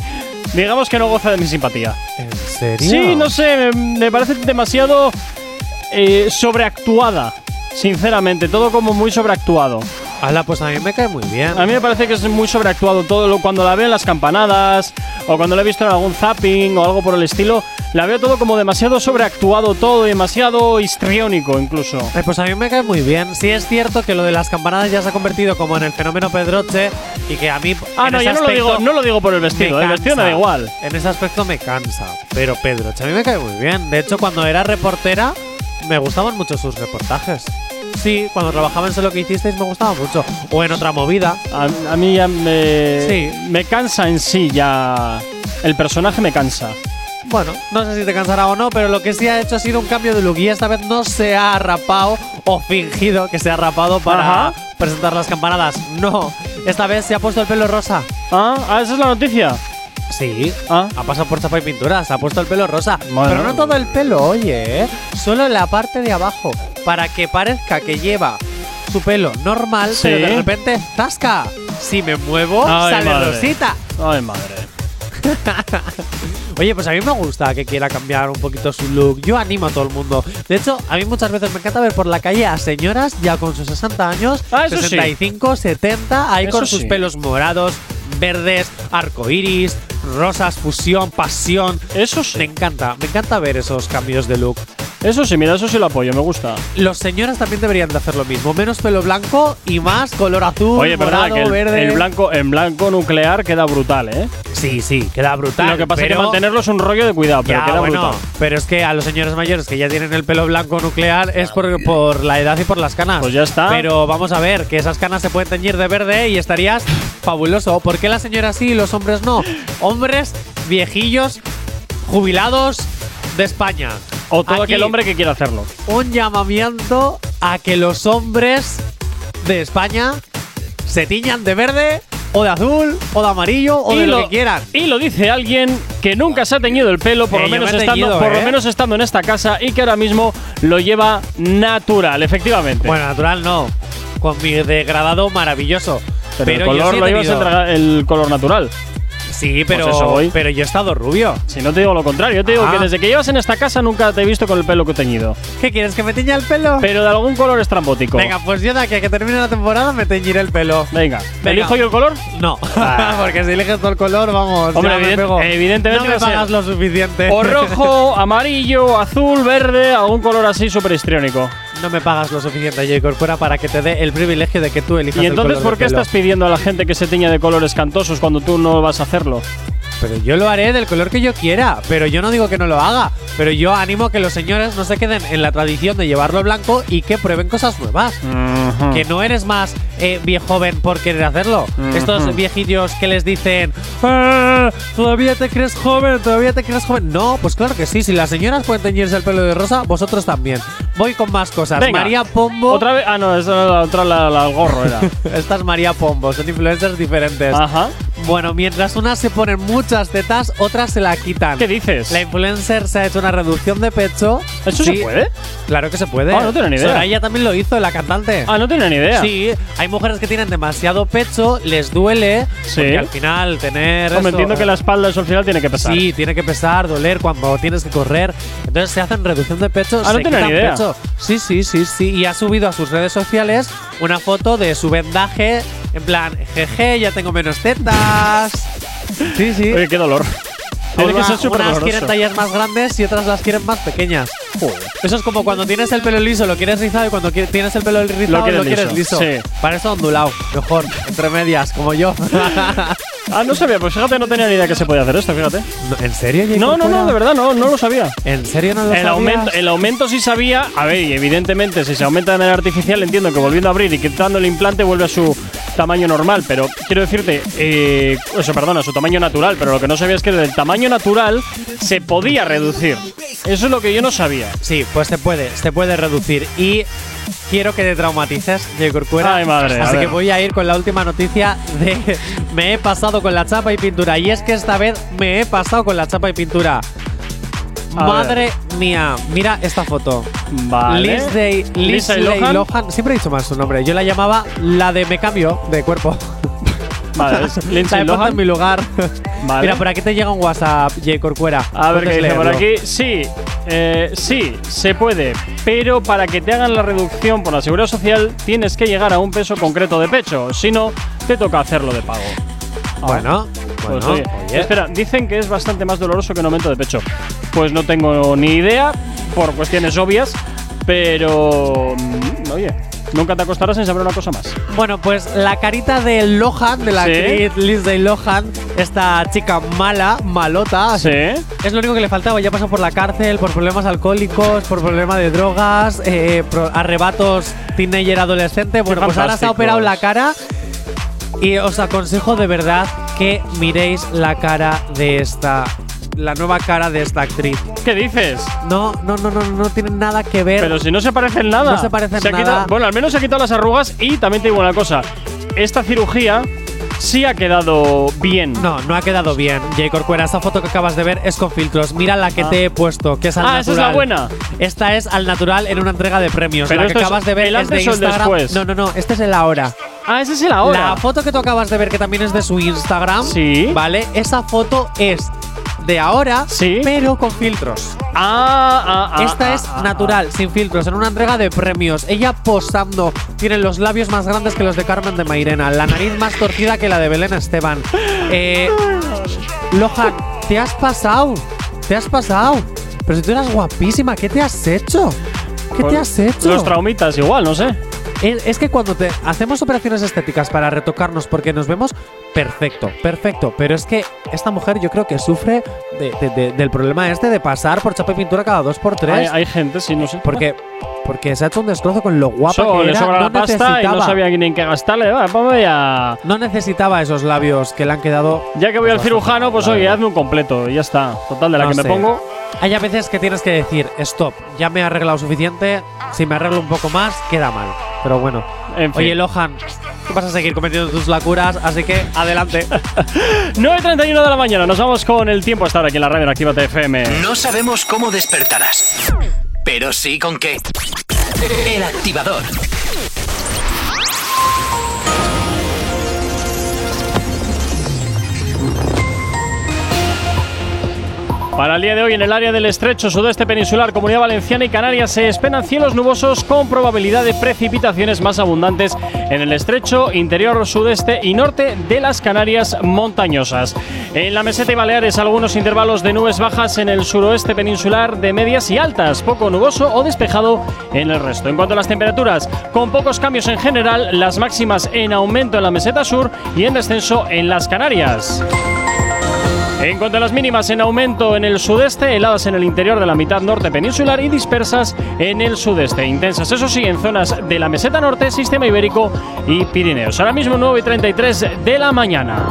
Digamos que no goza de mi simpatía. ¿En serio? Sí, no sé, me, me parece demasiado eh, sobreactuada. Sinceramente, todo como muy sobreactuado. Hala, pues a mí me cae muy bien. A mí me parece que es muy sobreactuado todo lo, cuando la veo en las campanadas o cuando la he visto en algún zapping o algo por el estilo. La veo todo como demasiado sobreactuado, todo demasiado histriónico incluso. Eh, pues a mí me cae muy bien. Sí es cierto que lo de las campanadas ya se ha convertido como en el fenómeno Pedroche y que a mí Ah, no, ya no lo digo, no lo digo por el vestido, el vestido me da igual. En ese aspecto me cansa. Pero Pedroche a mí me cae muy bien. De hecho, cuando era reportera me gustaban mucho sus reportajes. Sí, cuando trabajaba en Sé lo que hicisteis me gustaba mucho. O en otra movida. A, a mí ya me, Sí. me cansa en sí, ya. El personaje me cansa. Bueno, no sé si te cansará o no, pero lo que sí ha hecho ha sido un cambio de look y esta vez no se ha rapado o fingido que se ha rapado para Ajá. presentar las campanadas. No, esta vez se ha puesto el pelo rosa. Ah, ah, esa es la noticia. Sí, Ah, ha pasado por chapa y pintura, se ha puesto el pelo rosa. Bueno. Pero no todo el pelo, oye, ¿eh? solo la parte de abajo, para que parezca que lleva su pelo normal, Sí. pero de repente, ¡tasca! Si me muevo, Ay, sale madre. rosita. ay, madre. Oye, pues a mí me gusta que quiera cambiar un poquito su look. Yo animo a todo el mundo. De hecho, a mí muchas veces me encanta ver por la calle a señoras ya con sus 60 años, Ah, eso sí. 65, 70, ahí Eso con sus sí. pelos morados, verdes, arcoiris, rosas, fusión, pasión. Eso sí. Me encanta, me encanta ver esos cambios de look. Eso sí, mira, eso sí lo apoyo, me gusta. Los señores también deberían de hacer lo mismo. Menos pelo blanco y más color azul, Oye, verdad morado, que el, verde. el blanco, en blanco nuclear queda brutal, ¿eh? Sí, sí, queda brutal. Lo que pasa es que mantenerlo es un rollo de cuidado, pero Ya, queda bueno, brutal. pero es que a los señores mayores que ya tienen el pelo blanco nuclear es por, por la edad y por las canas. Pues ya está. Pero vamos a ver, que esas canas se pueden teñir de verde y estarías fabuloso. ¿Por qué la señora sí y los hombres no? Hombres viejillos, jubilados de España. O todo Aquí, aquel hombre que quiera hacerlo. Un llamamiento a que los hombres de España se tiñan de verde o de azul o de amarillo o de lo, que quieran. y lo dice alguien que nunca se ha teñido el pelo, por, Eh, lo, yo menos me estando, por lo ¿eh? menos estando en esta casa y que ahora mismo lo lleva natural, efectivamente. Bueno, natural no. Con mi degradado maravilloso. pero, Pero, el yo color sí he lo llevas el color natural. Sí, pero, Pues eso voy. pero yo he estado rubio. Si no te digo lo contrario, yo te digo Ah. que desde que llevas en esta casa nunca te he visto con el pelo que he teñido. ¿Qué quieres? ¿Que me teña el pelo? Pero de algún color estrambótico. Venga, pues yo de aquí a que termine la temporada me teñiré el pelo. Venga. Venga. ¿Elijo yo el color? No, Ah. porque si eliges todo el color, vamos. Hombre, ya evident- evidentemente No me pagas lo suficiente. O rojo, amarillo, azul, verde, algún color así súper histriónico. No me pagas lo suficiente, J. Corcuera, para que te dé el privilegio de que tú elijas ¿Y el entonces color por qué estás pidiendo a la gente que se teña de colores cantosos cuando tú no vas a hacerlo? Pero yo lo haré del color que yo quiera. Pero yo no digo que no lo haga. Pero yo animo a que los señores no se queden en la tradición de llevarlo blanco y que prueben cosas nuevas. Ujú. Que no eres más eh, viejo joven por querer hacerlo. Ujú. Estos viejillos que les dicen, "Ah, todavía te crees joven, todavía te crees joven. No, pues claro que sí. Si las señoras pueden teñirse el pelo de rosa, vosotros también. Voy con más cosas. Venga. María Pombo. Otra vez. Ah, no, esa era la otra, la, la- el gorro era. Esta es María Pombo, son influencers diferentes. Ajá. Bueno, mientras unas se ponen muchas tetas, otras se la quitan. ¿Qué dices? La influencer se ha hecho una reducción de pecho. ¿Eso Sí, se puede? Claro que se puede. Ah, no tenía ni idea. Soraya también lo hizo, la cantante. Ah, no tenía ni idea. Sí, hay mujeres que tienen demasiado pecho, les duele. Sí. Porque al final tener. Esto- entiendo que la espalda eso al final tiene que pesar. Sí, tiene que pesar, doler cuando tienes que correr. Entonces se hacen reducción de pecho. Ah, no tenía ni idea. pecho. Sí, sí, sí, sí. Y ha subido a sus redes sociales una foto de su vendaje. En plan, jeje, ya tengo menos tetas. Sí, sí. Oye, qué dolor. Tiene que Unas- ser súper unas doloroso. quieren tallas más grandes y otras las quieren más pequeñas. Eso es como cuando tienes el pelo liso, lo quieres rizado y cuando tienes el pelo rizado lo quieres quieres, liso, liso. sí. Para eso ondulado, mejor, entre medias, como yo. Ah, no sabía, pues fíjate, no tenía ni idea que se podía hacer esto, fíjate. ¿En serio? Jacob No, no, no, de verdad, no, no lo sabía. ¿En serio no lo El sabías? aumento, el aumento sí sabía. A ver, y evidentemente, si se aumenta de manera artificial, entiendo que volviendo a abrir y quitando el implante vuelve a su tamaño normal. Pero quiero decirte, eh, eso, perdona, a su tamaño natural. Pero lo que no sabía es que del tamaño natural se podía reducir. Eso es lo que yo no sabía. Sí, pues se puede, se puede reducir. Y quiero que te traumatices, Cuera. Ay, madre, Así que ver. voy a ir con la última noticia de me he pasado con la chapa y pintura. Y es que esta vez me he pasado con la chapa y pintura. A Madre mía, mira esta foto. Vale. Lindsay, Lindsay Lindsay Lohan. Siempre he dicho mal su nombre. Yo la llamaba la de me cambio de cuerpo. Vale, es Lindsay Lohan. en mi lugar. Vale. Mira, por aquí te llega un WhatsApp, J. Corcuera. A ver qué dice por aquí. Sí, eh, sí, se puede. Pero para que te hagan la reducción por la seguridad social, tienes que llegar a un peso concreto de pecho. Si no, te toca hacerlo de pago. Ah, Bueno, pues bueno, oye. oye. Espera, dicen que es bastante más doloroso que un aumento de pecho. Pues no tengo ni idea, por cuestiones obvias, pero. mm, Oye, nunca te acostarás sin saber una cosa más. Bueno, pues la carita de Lohan, de la Sí. actriz Lindsay Lohan, esta chica mala, malota, Sí. es lo único que le faltaba. Ya pasó por la cárcel, por problemas alcohólicos, por problemas de drogas, eh, arrebatos teenager adolescente. Bueno, pues ahora se ha operado la cara y os aconsejo de verdad que miréis la cara de esta. La nueva cara de esta actriz. ¿Qué dices? No, no, no, no, no tiene nada que ver. Pero si no se parece en nada. No se parece en Se nada. quitado- bueno, al menos se ha quitado las arrugas y también te digo una cosa. Esta cirugía sí ha quedado bien. No, no ha quedado bien. J. Corcuera, esa foto que acabas de ver es con filtros. Mira la que Ah. te he puesto, que es al Ah, natural. esa es la buena. Esta es al natural en una entrega de premios. Pero la que acabas de ver el es de antes o el Instagram. después. No, no, no. Este es el ahora. Ah, ese es el ahora. La foto que tú acabas de ver, que también es de su Instagram. Sí. ¿Vale? Esa foto es de ahora, Sí. pero con filtros. Ah, ah, ah, Esta ah, es ah, natural, sin filtros, en una entrega de premios. Ella posando. Tiene los labios más grandes que los de Carmen de Mairena. La nariz más torcida que la de Belén Esteban. Eh, Lohan, te has pasado. Te has pasado. Pero si tú eras guapísima, ¿qué te has hecho? ¿Qué Pues te has hecho? Los traumitas igual, no sé. Es, es que cuando te hacemos operaciones estéticas para retocarnos porque nos vemos perfecto, perfecto, pero es que esta mujer yo creo que sufre de- de- de- del problema este de pasar por chapa y pintura cada dos por tres. Hay, hay gente, sí, no sé. Porque, porque se ha hecho un destrozo con lo guapa So- que le era. sobra no la pasta y no necesitaba- sabía ni en qué gastarle. Va, pues no necesitaba esos labios que le han quedado. Ya que voy al Pues cirujano, pues oye, hazme un completo y ya está. Total, de la No que me pongo. Hay a veces que tienes que decir, stop, ya me he arreglado suficiente, si me arreglo un poco más, queda mal. Pero bueno. En fin. Oye, Lohan, tú vas a seguir cometiendo tus lacuras, así que adelante. 9.31 de la mañana, nos vamos con el tiempo a estar aquí en la radio en Actívate FM. No sabemos cómo despertarás, pero sí con qué. El activador. Para el día de hoy, en el área del estrecho sudeste peninsular, Comunidad Valenciana y Canarias se esperan cielos nubosos con probabilidad de precipitaciones más abundantes en el estrecho interior sudeste y norte de las Canarias montañosas. En la meseta y Baleares, algunos intervalos de nubes bajas en el suroeste peninsular de medias y altas, poco nuboso o despejado en el resto. En cuanto a las temperaturas, con pocos cambios en general, las máximas en aumento en la meseta sur y en descenso en las Canarias. En cuanto a las mínimas, en aumento en el sudeste, heladas en el interior de la mitad norte peninsular y dispersas en el sudeste. Intensas, eso sí, en zonas de la meseta norte, sistema ibérico y Pirineos. Ahora mismo 9 y 33 de la mañana.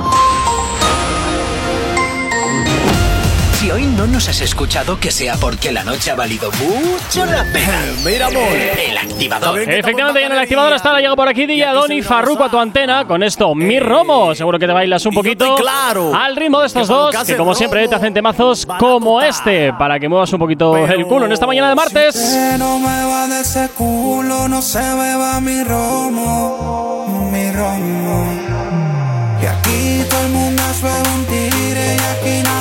No nos has escuchado, que sea porque la noche ha valido mucho la pena. Mira, amor. El activador. Efectivamente, y en el activador hasta ahora llega por aquí Día Doni Farruco a tu antena con esto, mi romo. Seguro que te bailas un poquito claro. al ritmo de estos dos, que como siempre te hacen temazos como este, para que muevas un poquito el culo en esta mañana de martes. Que no me va de ese culo, no se beba mi romo, mi romo. Y aquí todo el mundo un tigre y aquí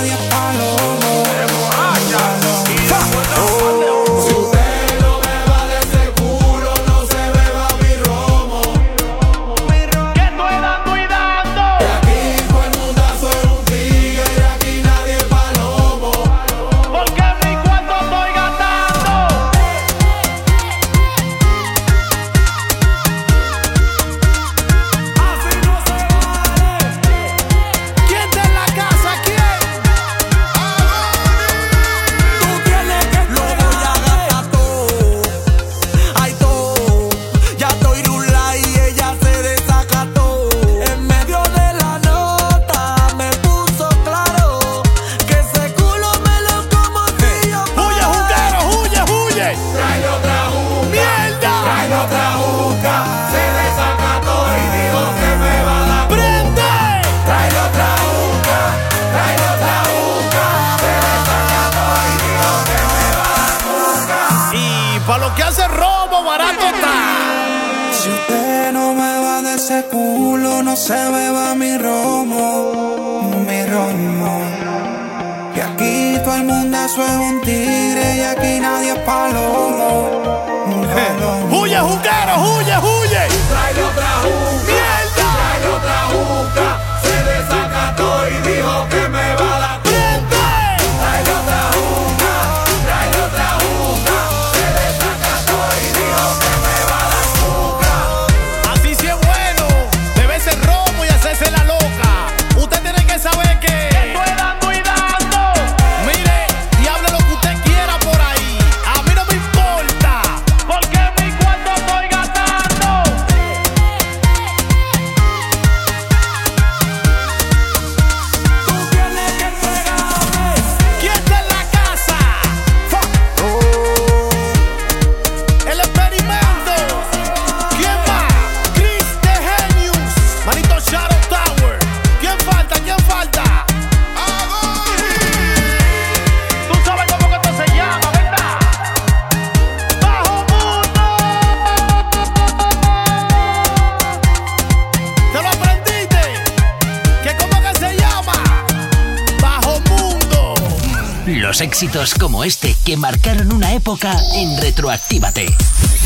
como este que marcaron una época en Retroactívate.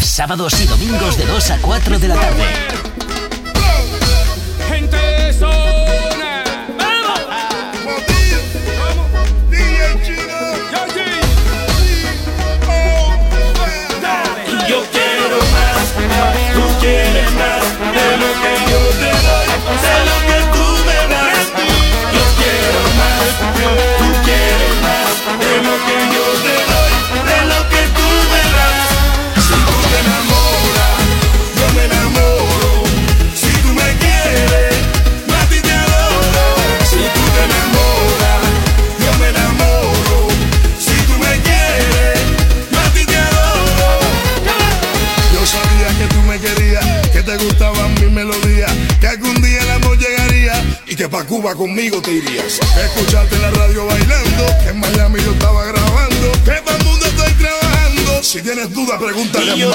Sábados y domingos de 2 a 4 de la tarde. pa' Cuba conmigo te irías. Escuchaste en la radio bailando, que en Miami yo estaba grabando, que todo el mundo estoy trabajando. Si tienes dudas, pregúntale a mi yo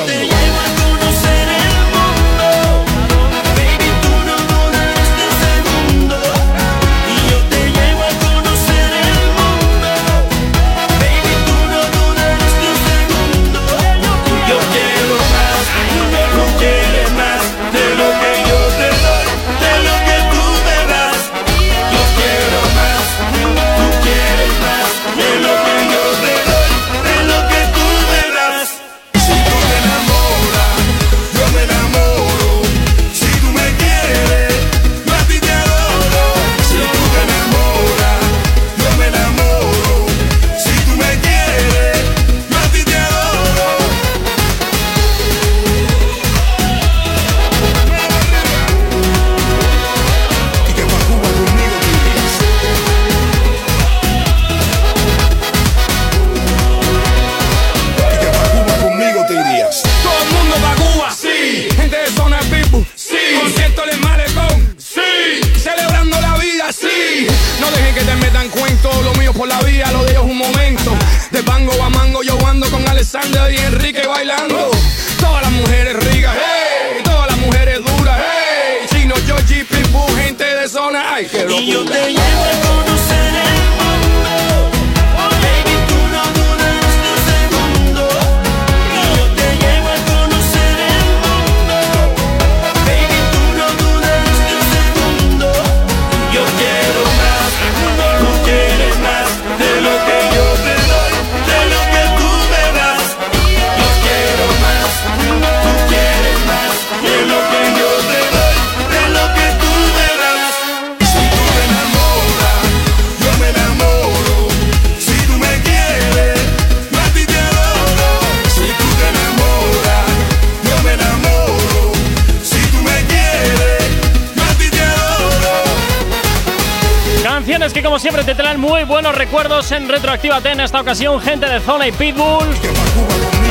muy buenos recuerdos en Retroactívate en esta ocasión, gente de Zona y Pitbull.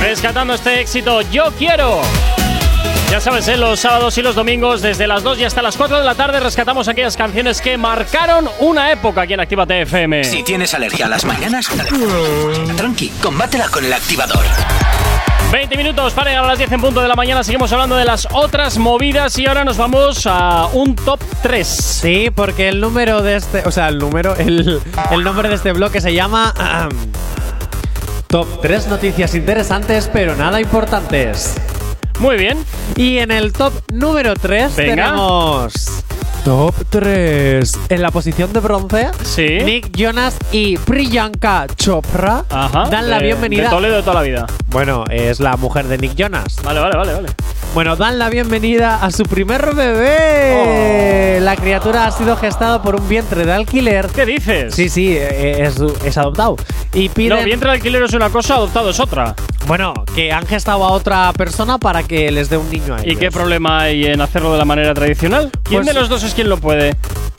Rescatando este éxito, yo quiero. Ya sabes, en los sábados y los domingos, desde las 2 y hasta las 4 de la tarde, rescatamos aquellas canciones que marcaron una época aquí en Actívate FM. Si tienes alergia a las mañanas, tranqui, combátela con el activador. 20 minutos para llegar a las 10 en punto de la mañana. Seguimos hablando de las otras movidas y ahora nos vamos a un top 3. Sí, porque el número de este. O sea, el número. El, el nombre de este bloque se llama. top 3 noticias interesantes, pero nada importantes. Muy bien. Y en el top número 3 Venga. tenemos. Top 3. En la posición de bronce, Sí. Nick Jonas y Priyanka Chopra Ajá. dan la de- bienvenida. De Toledo de toda la vida. Bueno, es la mujer de Nick Jonas. Vale, vale, vale, vale. Bueno, dan la bienvenida a su primer bebé. La criatura ha sido gestada por un vientre de alquiler. Oh. ¿Qué dices? Sí, sí, eh, es, es adoptado. Y piden. No, vientre de alquiler es una cosa, adoptado es otra. Bueno, que han gestado a otra persona para que les dé un niño a ¿Y qué problema hay en hacerlo de la manera tradicional? ¿Quién Pues- de los dos es quien lo puede?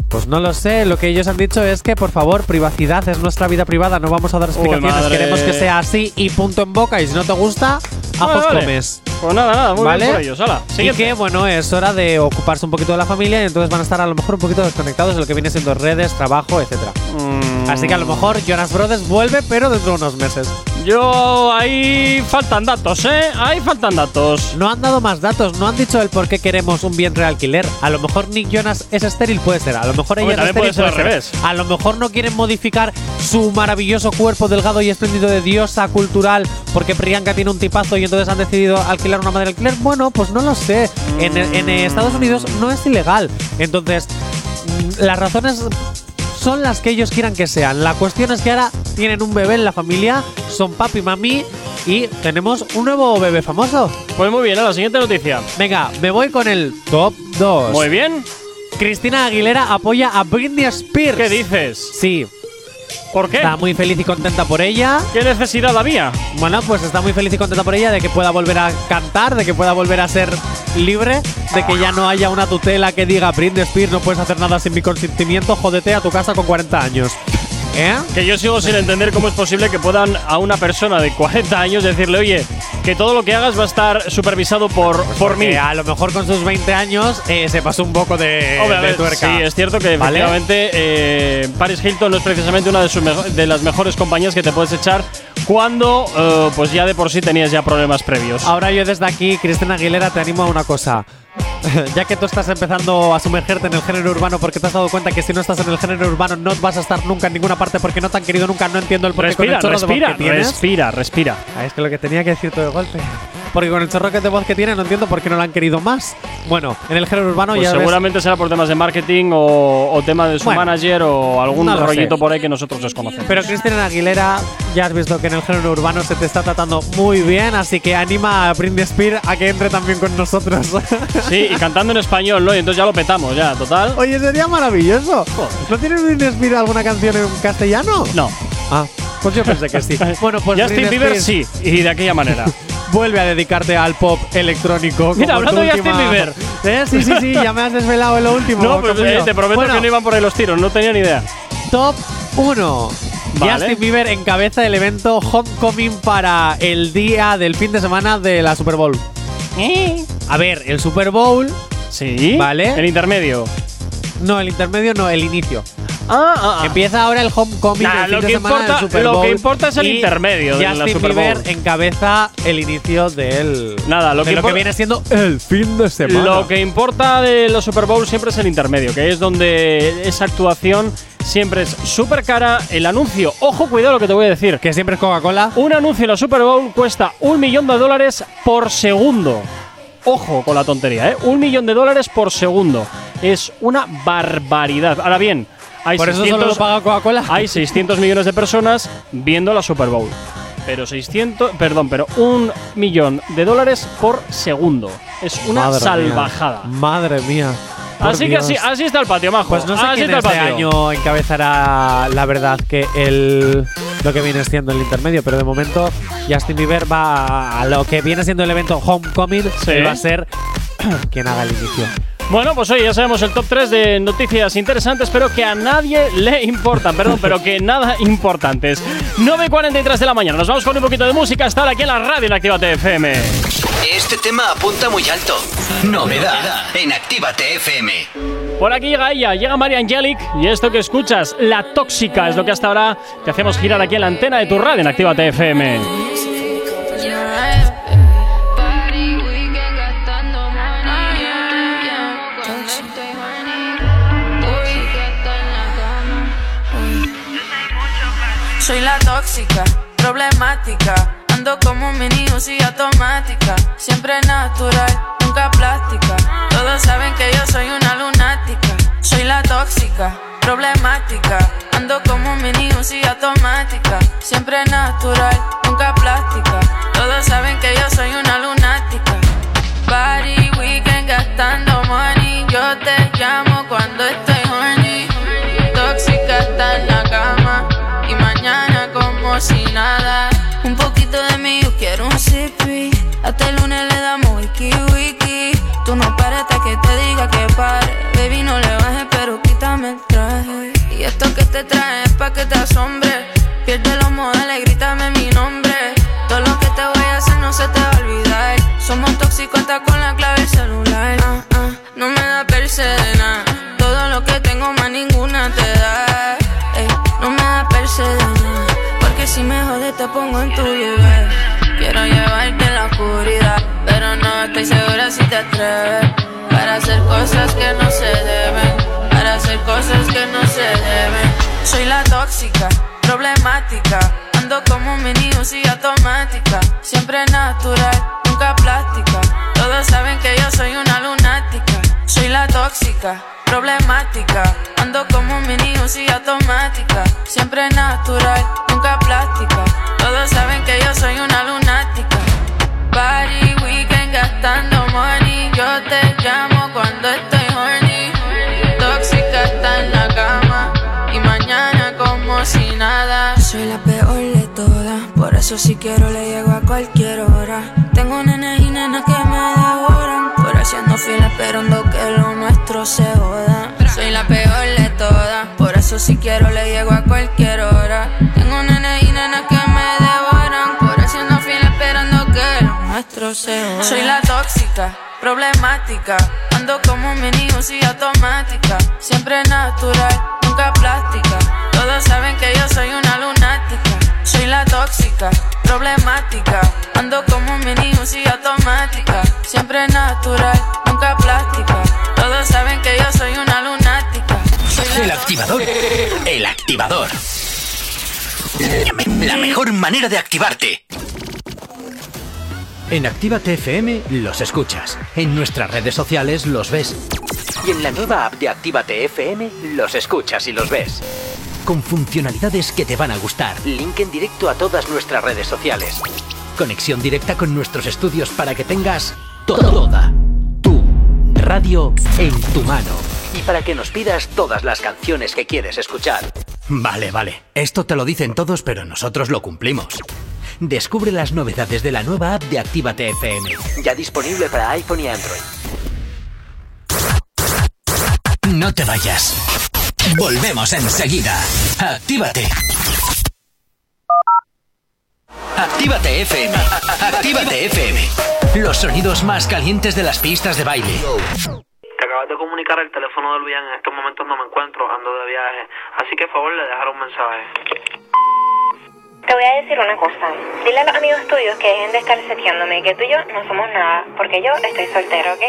Pues no lo sé, lo que ellos han dicho es que por favor, privacidad es nuestra vida privada, no vamos a dar explicaciones, queremos que sea así y punto en boca y si no te gusta, Vale, ajos vale. comes. Pues nada, nada, muy ¿Vale? bien por ellos. Hala, Y que bueno, es hora de ocuparse un poquito de la familia y entonces van a estar a lo mejor un poquito desconectados de lo que viene siendo redes, trabajo, etcétera. Mm, Así que a lo mejor Jonas Brothers vuelve, pero dentro de unos meses. Yo ahí faltan datos, ¿eh? Ahí faltan datos. No han dado más datos, no han dicho el por qué queremos un vientre de alquiler. A lo mejor Nick Jonas es estéril, puede ser. A lo mejor ella Hombre, es estéril, puede ser al revés. A lo mejor no quieren modificar su maravilloso cuerpo delgado y espléndido de diosa cultural porque Priyanka tiene un tipazo y entonces han decidido alquilar una madre de alquiler. Bueno, pues no lo sé. En, en Estados Unidos no es ilegal. Entonces, mm, las razones son las que ellos quieran que sean. La cuestión es que ahora tienen un bebé en la familia, son papi y mami y tenemos un nuevo bebé famoso. Pues muy bien, a la siguiente noticia. Venga, me voy con el top 2. Muy bien. Cristina Aguilera apoya a Britney Spears. ¿Qué dices? Sí. ¿Por qué? Está muy feliz y contenta por ella. ¿Qué necesidad había? Bueno, pues está muy feliz y contenta por ella de que pueda volver a cantar, de que pueda volver a ser libre, de que ya no haya una tutela que diga Britney Spears no puedes hacer nada sin mi consentimiento, jódete a tu casa con 40 años. ¿Eh? Que yo sigo sin entender cómo es posible que puedan a una persona de 40 años decirle, oye, que todo lo que hagas va a estar supervisado por, por mí. A lo mejor con sus 20 años eh, se pasó un poco de, Hombre, a de ver, tuerca. Sí, es cierto que ¿Vale? efectivamente eh, Paris Hilton no es precisamente una de, sus de las mejores compañías que te puedes echar cuando eh, pues ya de por sí tenías ya problemas previos. Ahora yo desde aquí, Cristina Aguilera, te animo a una cosa. ya que tú estás empezando a sumergirte en el género urbano porque te has dado cuenta que si no estás en el género urbano no vas a estar nunca en ninguna parte porque no te han querido nunca, no entiendo el porqué con respira, el chorro de respira, tienes. respira, respira. Ah, es que lo que tenía que decir todo de golpe. Porque con el chorro que de voz que tiene no entiendo por qué no lo han querido más. Bueno, en el género urbano Pues ya ves- seguramente será por temas de marketing o, o tema de su Bueno, manager o algún no rollito sé. por ahí que nosotros desconocemos. Pero Cristina Aguilera, ya has visto que en el género urbano se te está tratando muy bien, así que anima a Britney Spears a que entre también con nosotros. Sí, y cantando en español, ¿no? Y entonces ya lo petamos, ya, total. Oye, sería maravilloso. ¿No tienes Britney Spears alguna canción en castellano? No. Ah, pues yo pensé que sí. bueno, pues Justin Bieber sí, y de aquella manera. Vuelve a dedicarte al pop electrónico. Mira, hablando Justin última- Bieber. ¿Eh? Sí, sí, sí, ya me has desvelado en lo último. no, pues eh, te prometo Bueno, que no iban por ahí los tiros, no tenía ni idea. Top 1. Vale. Justin Bieber encabeza el evento Homecoming para el día del fin de semana de la Super Bowl. A ver, el Super Bowl. Sí. ¿Vale? El intermedio. No, el intermedio no, el inicio. Ah, ah, ah. Empieza ahora el Homecoming Nah, lo de que semana importa- del Super lo que Bowl. importa es el y intermedio de la Justin Super Bowl. Bieber encabeza el inicio del. Nada, lo de que lo que viene siendo el fin de semana. Lo que importa de los Super Bowl siempre es el intermedio, que es donde esa actuación siempre es súper cara. El anuncio, ojo, cuidado lo que te voy a decir. Que siempre es Coca-Cola. Un anuncio en la Super Bowl cuesta un millón de dólares por segundo. Ojo con la tontería, ¿eh? Un millón de dólares por segundo. Es una barbaridad. Ahora bien, hay Por eso 600 solo lo paga Coca-Cola. hay 600 millones de personas viendo la Super Bowl. Pero 600, perdón, pero un millón de dólares por segundo. Es una Madre salvajada. Mía. Madre mía. Por Así que así, así está el patio, majo. Pues no sé así quién está el este patio. año encabezará la verdad que el lo que viene siendo el intermedio, pero de momento Justin Bieber va a lo que viene siendo el evento Homecoming, Sí. él va a ser quien haga el inicio. Bueno, pues hoy ya sabemos el top 3 de noticias interesantes, pero que a nadie le importan, perdón, pero que nada importantes. 9.43 de la mañana, nos vamos con un poquito de música, estar aquí en la radio en Actívate FM. Este tema apunta muy alto. Novedad en Actívate FM. Por aquí llega ella, llega María Angelic, y esto que escuchas, La Tóxica, es lo que hasta ahora te hacemos girar aquí en la antena de tu radio en Actívate FM. Soy la tóxica, problemática. Ando como mini y automática. Siempre natural, nunca plástica. Todos saben que yo soy una lunática. Soy la tóxica, problemática. Ando como mini y automática. Siempre natural, nunca plástica. Todos saben que yo soy una lunática. Hasta el lunes le damos wiki wiki. Tú no pares hasta que te diga que pare. Baby, no le bajes, pero quítame el traje. Y esto que te trae es pa' que te asombre. Pierde los modales, grítame mi nombre. Todo lo que te voy a hacer no se te va a olvidar. Somos tóxicos hasta con la clave del celular. Ah, ah, no me da perse de nada. Todo lo que tengo más ninguna te da. No me da perse de nada. Porque si me jodes te pongo en tu lugar. Quiero llevarte en la oscuridad. Pero no estoy segura si te atreves. Para hacer cosas que no se deben. Para hacer cosas que no se deben. Soy la tóxica, problemática. Ando como mini y automática. Siempre natural, nunca plástica. Todos saben que yo soy una lunática. Soy la tóxica, problemática. Ando como un mini y automática. Siempre natural, nunca plástica. Todos saben que yo soy una lunática. Soy la peor de todas. Por eso si quiero le llego a cualquier hora. Tengo nenes y nenas que me devoran. Por haciendo fila esperando que lo nuestro se joda. Soy la peor de todas. Por eso si quiero le llego a cualquier hora. Tengo nenes y nenas que me devoran. Por haciendo fila esperando que lo nuestro se joda. Soy la tóxica, problemática. Ando como mini y automática. Siempre natural, nunca plástica. Todos saben que yo soy una lunática. Soy la tóxica, problemática. Ando como un mini y automática. Siempre natural, nunca plástica. Todos saben que yo soy una lunática. Soy El activador. El activador. La mejor manera de activarte. En Actívate FM los escuchas. En nuestras redes sociales los ves. Y en la nueva app de Actívate FM los escuchas y los ves. Con funcionalidades que te van a gustar. Link en directo a todas nuestras redes sociales. Conexión directa con nuestros estudios para que tengas toda tu radio en tu mano. Y para que nos pidas todas las canciones que quieres escuchar. Vale, vale. Esto te lo dicen todos, pero nosotros lo cumplimos. Descubre las novedades de la nueva app de Actívate FM. Ya disponible para iPhone y Android. No te vayas. Volvemos enseguida. Actívate. Actívate FM. Actívate FM. Los sonidos más calientes de las pistas de baile. Te acabas de comunicar el teléfono del bien. En estos momentos no me encuentro, ando de viaje. Así que, por favor, le dejaré un mensaje. Te voy a decir una cosa. Dile a los amigos tuyos que dejen de estar seteándome, que tú y yo no somos nada, porque yo estoy soltero, ¿ok?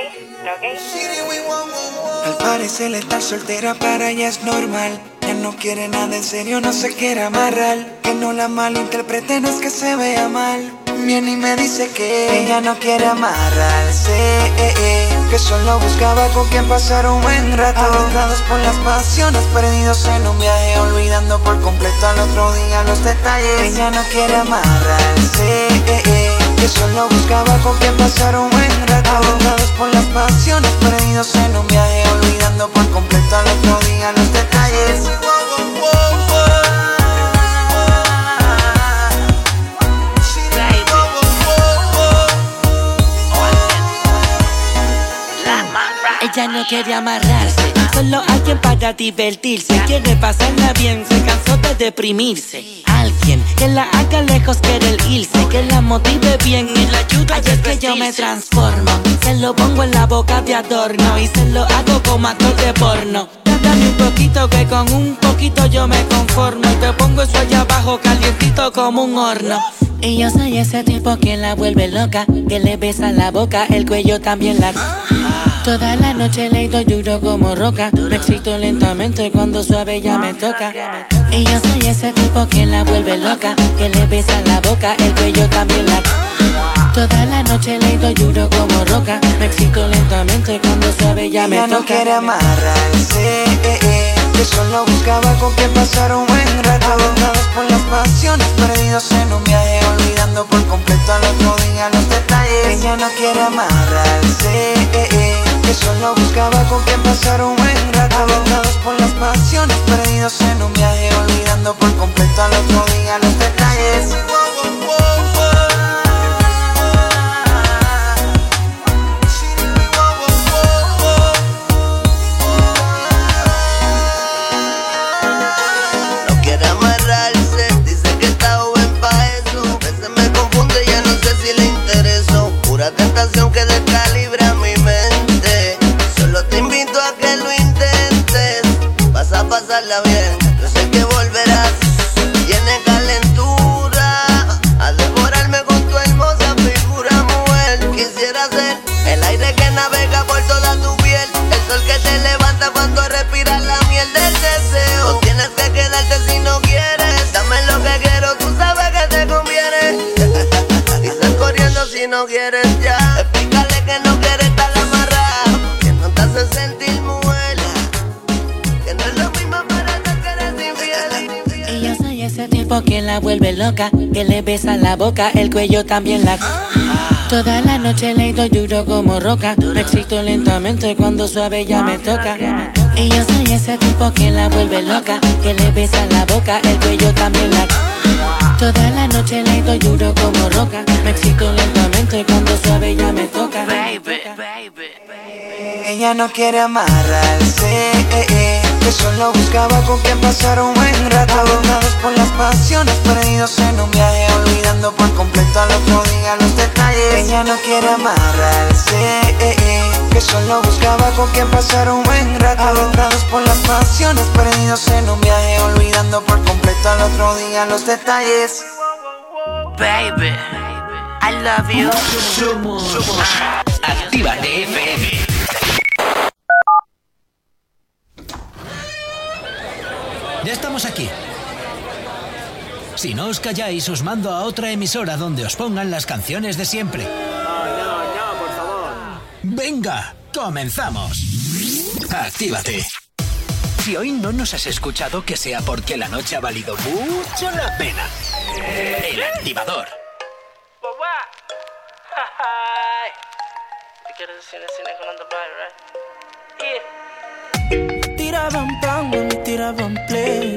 Al parecer estar soltera para ella es normal. Ya no quiere nada en serio, no se quiere amarrar. Que no la malinterprete, no es que se vea mal. Viene y me dice que ella no quiere amarrarse. Que solo buscaba con quien pasar un buen rato. Arrastrados por las pasiones, perdidos en un viaje, olvidando por completo al otro día los detalles. Ella no quiere amarrarse. Que solo buscaba con quien pasar un buen rato. Arrastrados por las pasiones, perdidos en un viaje, olvidando por completo al otro día los detalles. Ella no quiere amarrarse, solo alguien para divertirse. Quiere pasarla bien, se cansó de deprimirse. Alguien que la haga lejos, quiere el irse, que la motive bien y la ayude a es que yo me transformo. Se lo pongo en la boca de adorno y se lo hago como actor de porno. Dame un poquito que con un poquito yo me conformo. Y te pongo eso allá abajo calientito como un horno. Y yo soy ese tipo que la vuelve loca, que le besa la boca, el cuello también la. Toda la noche le doy duro como roca. Me excito lentamente cuando suave ya me toca. Y yo soy ese tipo que la vuelve loca. Que le besa la boca, el cuello también la. Toda la noche le doy duro como roca. Me excito lentamente cuando suave ya me Ella toca. no quiere amarrarse, eh, eh, que solo buscaba con quien pasar un buen rato. Agotados por las pasiones, perdidos en un viaje, olvidando por completo al otro día los detalles. Ella no quiere amarrarse, eh, eh, que solo buscaba con quien pasar un buen rato. Agotados por las pasiones, perdidos en un viaje, olvidando por completo al otro día los no quieres ya. Explícale que no quieres estar amarrado, que no te hace sentir mujer, que no es lo mismo para ti que eres infiel. Yo soy ese tipo que la vuelve loca, que le besa la boca, el cuello también la. Toda la noche le doy duro como roca. Me excito lentamente cuando suave ya me toca. Y yo soy ese tipo que la vuelve loca, que le besa la boca, el cuello también la. Toda la noche le doy duro como roca. Me excito lentamente cuando suave ya me toca. Ella no quiere amarrarse, eh, eh, que solo buscaba con quien pasar un buen rato. Agotados por las pasiones, perdidos en un viaje, olvidando por completo al otro día los detalles. Ella no quiere amarrarse, eh, eh, que solo buscaba con quien pasar un buen rato. Agotados por las pasiones, perdidos en un viaje, olvidando por completo al otro día los detalles. Baby, I love you. Actívate FM. Ya estamos aquí. Si no os calláis, os mando a otra emisora donde os pongan las canciones de siempre. Venga, comenzamos. Actívate. Si hoy no nos has escuchado, que sea porque la noche ha valido mucho la pena. El activador. Te quiero decir el cine con right? Yeah. Tiraban pan, tiraban play.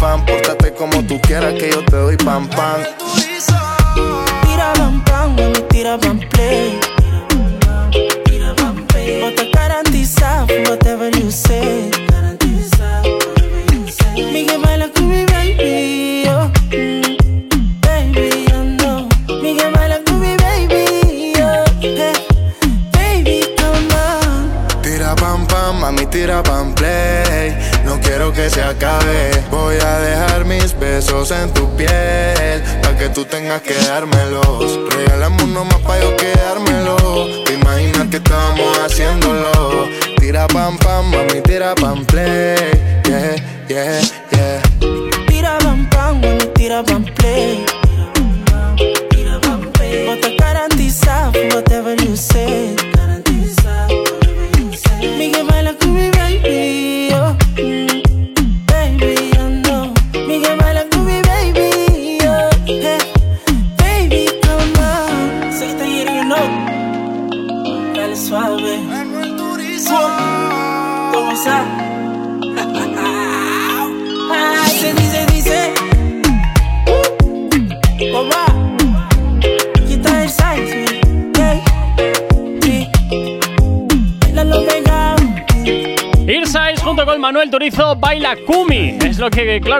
Tienes de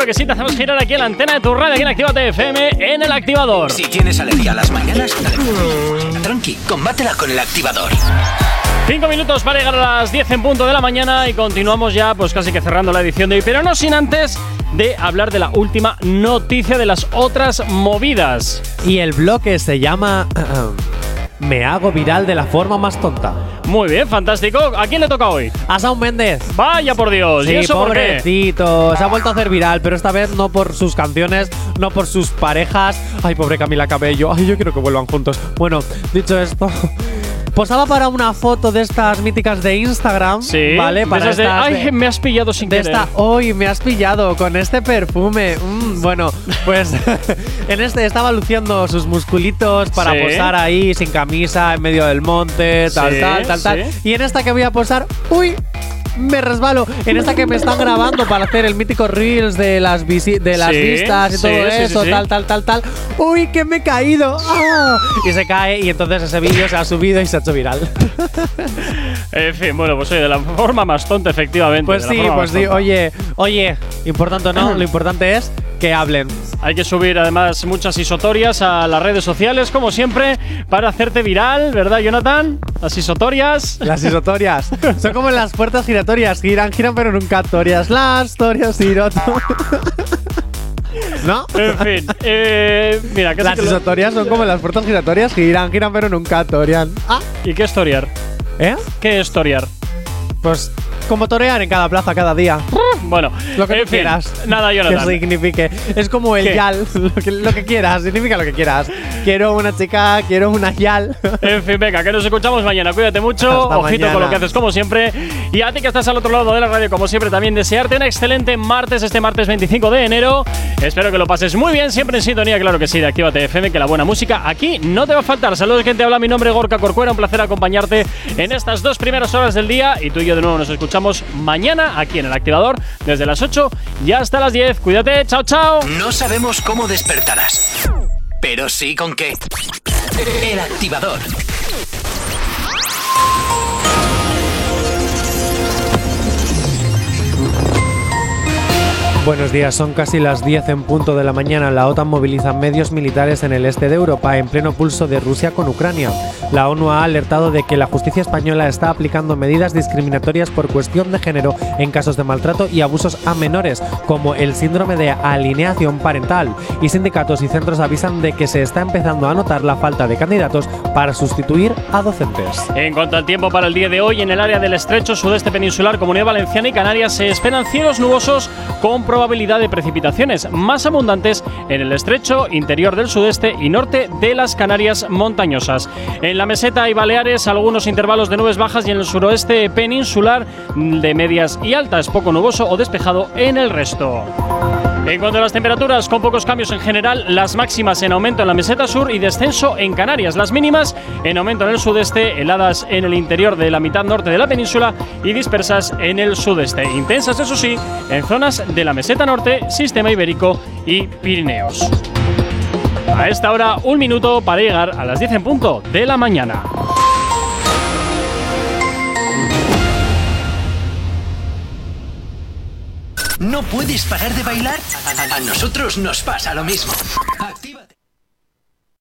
que, sí, te hacemos girar aquí en la antena de tu radio, aquí en Actívate FM, en el activador. Si tienes alergia a las mañanas, tranqui, combátela con el activador. Cinco minutos para llegar a las 10 en punto de la mañana y continuamos ya, pues casi que cerrando la edición de hoy, pero no sin antes de hablar de la última noticia de las otras movidas. Y el bloque se llama Me hago viral de la forma más tonta. Muy bien, fantástico. ¿A quién le toca hoy? A Shawn Mendes. Vaya por Dios. Sí, ¿Y eso por qué? pobrecito. Se ha vuelto a hacer viral, pero esta vez no por sus canciones, no por sus parejas. Ay, pobre Camila Cabello. Ay, yo quiero que vuelvan juntos. Bueno, dicho esto. Posaba para una foto de estas míticas de Instagram, Sí, ¿vale? de Para esas de, "Ay, me has pillado sin de querer". esta, hoy me has pillado con este perfume. Mm, bueno, pues en este estaba luciendo sus musculitos para Sí. posar ahí sin camisa en medio del monte, tal, Sí, tal, tal, tal. Y en esta que voy a posar, uy, me resbalo. En esta que me están grabando para hacer el mítico reels de las de las Sí, vistas y sí, todo sí, eso, tal, tal, tal, tal. Uy, que me he caído. ¡Ah! Y se cae y entonces ese vídeo se ha subido y se ha hecho viral. En fin, bueno, pues oye, de la forma más tonta, efectivamente. Pues sí, pues sí. Oye, oye, importante o no, lo importante es que hablen. Hay que subir además muchas isotorias a las redes sociales, como siempre, para hacerte viral, ¿verdad, Jonathan? Las isotorias. Las isotorias. Son como las puertas giratorias. Giran, giran, pero nunca torias. Las torias girotorias. ¿No? En fin, eh, mira, casi Las que lo- isotorias son como las puertas giratorias. Giran, giran, pero nunca torian. Ah, ¿Y qué es torear? ¿eh? ¿Qué es torear? Pues como torear en cada plaza, cada día. Bueno, Lo que en fin, quieras. Nada, Que Jonathan. signifique. Es como el ¿Qué? yal. Lo que, lo que quieras, significa lo que quieras. Quiero una chica, quiero una yal. En fin, venga, que nos escuchamos mañana. Cuídate mucho, Hasta ojito mañana. con lo que haces como siempre. Y a ti que estás al otro lado de la radio, como siempre, también desearte un excelente martes, este martes 25 de enero. Espero que lo pases muy bien, siempre en sintonía, claro que sí, de Actívate FM, que la buena música aquí no te va a faltar. Saludos, quien te habla, mi nombre es Gorka Corcuera, un placer acompañarte en estas dos primeras horas del día. Y tú y yo de nuevo nos escuchamos mañana aquí en el activador, desde las 8 y hasta las 10. Cuídate, chao, chao. No sabemos cómo despertarás, pero sí con qué. El activador. Buenos días, son casi las 10 en punto de la mañana. La OTAN moviliza medios militares en el este de Europa en pleno pulso de Rusia con Ucrania. La ONU ha alertado de que la justicia española está aplicando medidas discriminatorias por cuestión de género en casos de maltrato y abusos a menores, como el síndrome de alineación parental. Y sindicatos y centros avisan de que se está empezando a notar la falta de candidatos para sustituir a docentes. En cuanto al tiempo para el día de hoy, en el área del estrecho sudeste peninsular, Comunidad Valenciana y Canarias se esperan cielos nubosos con probabilidad de precipitaciones más abundantes en el estrecho interior del sudeste y norte de las Canarias montañosas. En la meseta y Baleares, algunos intervalos de nubes bajas y en el suroeste peninsular de medias y altas, poco nuboso o despejado en el resto. En cuanto a las temperaturas, con pocos cambios en general, las máximas en aumento en la meseta sur y descenso en Canarias. Las mínimas en aumento en el sudeste, heladas en el interior de la mitad norte de la península y dispersas en el sudeste. Intensas, eso sí, en zonas de la meseta norte, sistema ibérico y Pirineos. A esta hora, un minuto para llegar a las 10 en punto de la mañana. ¿No puedes parar de bailar? A nosotros nos pasa lo mismo.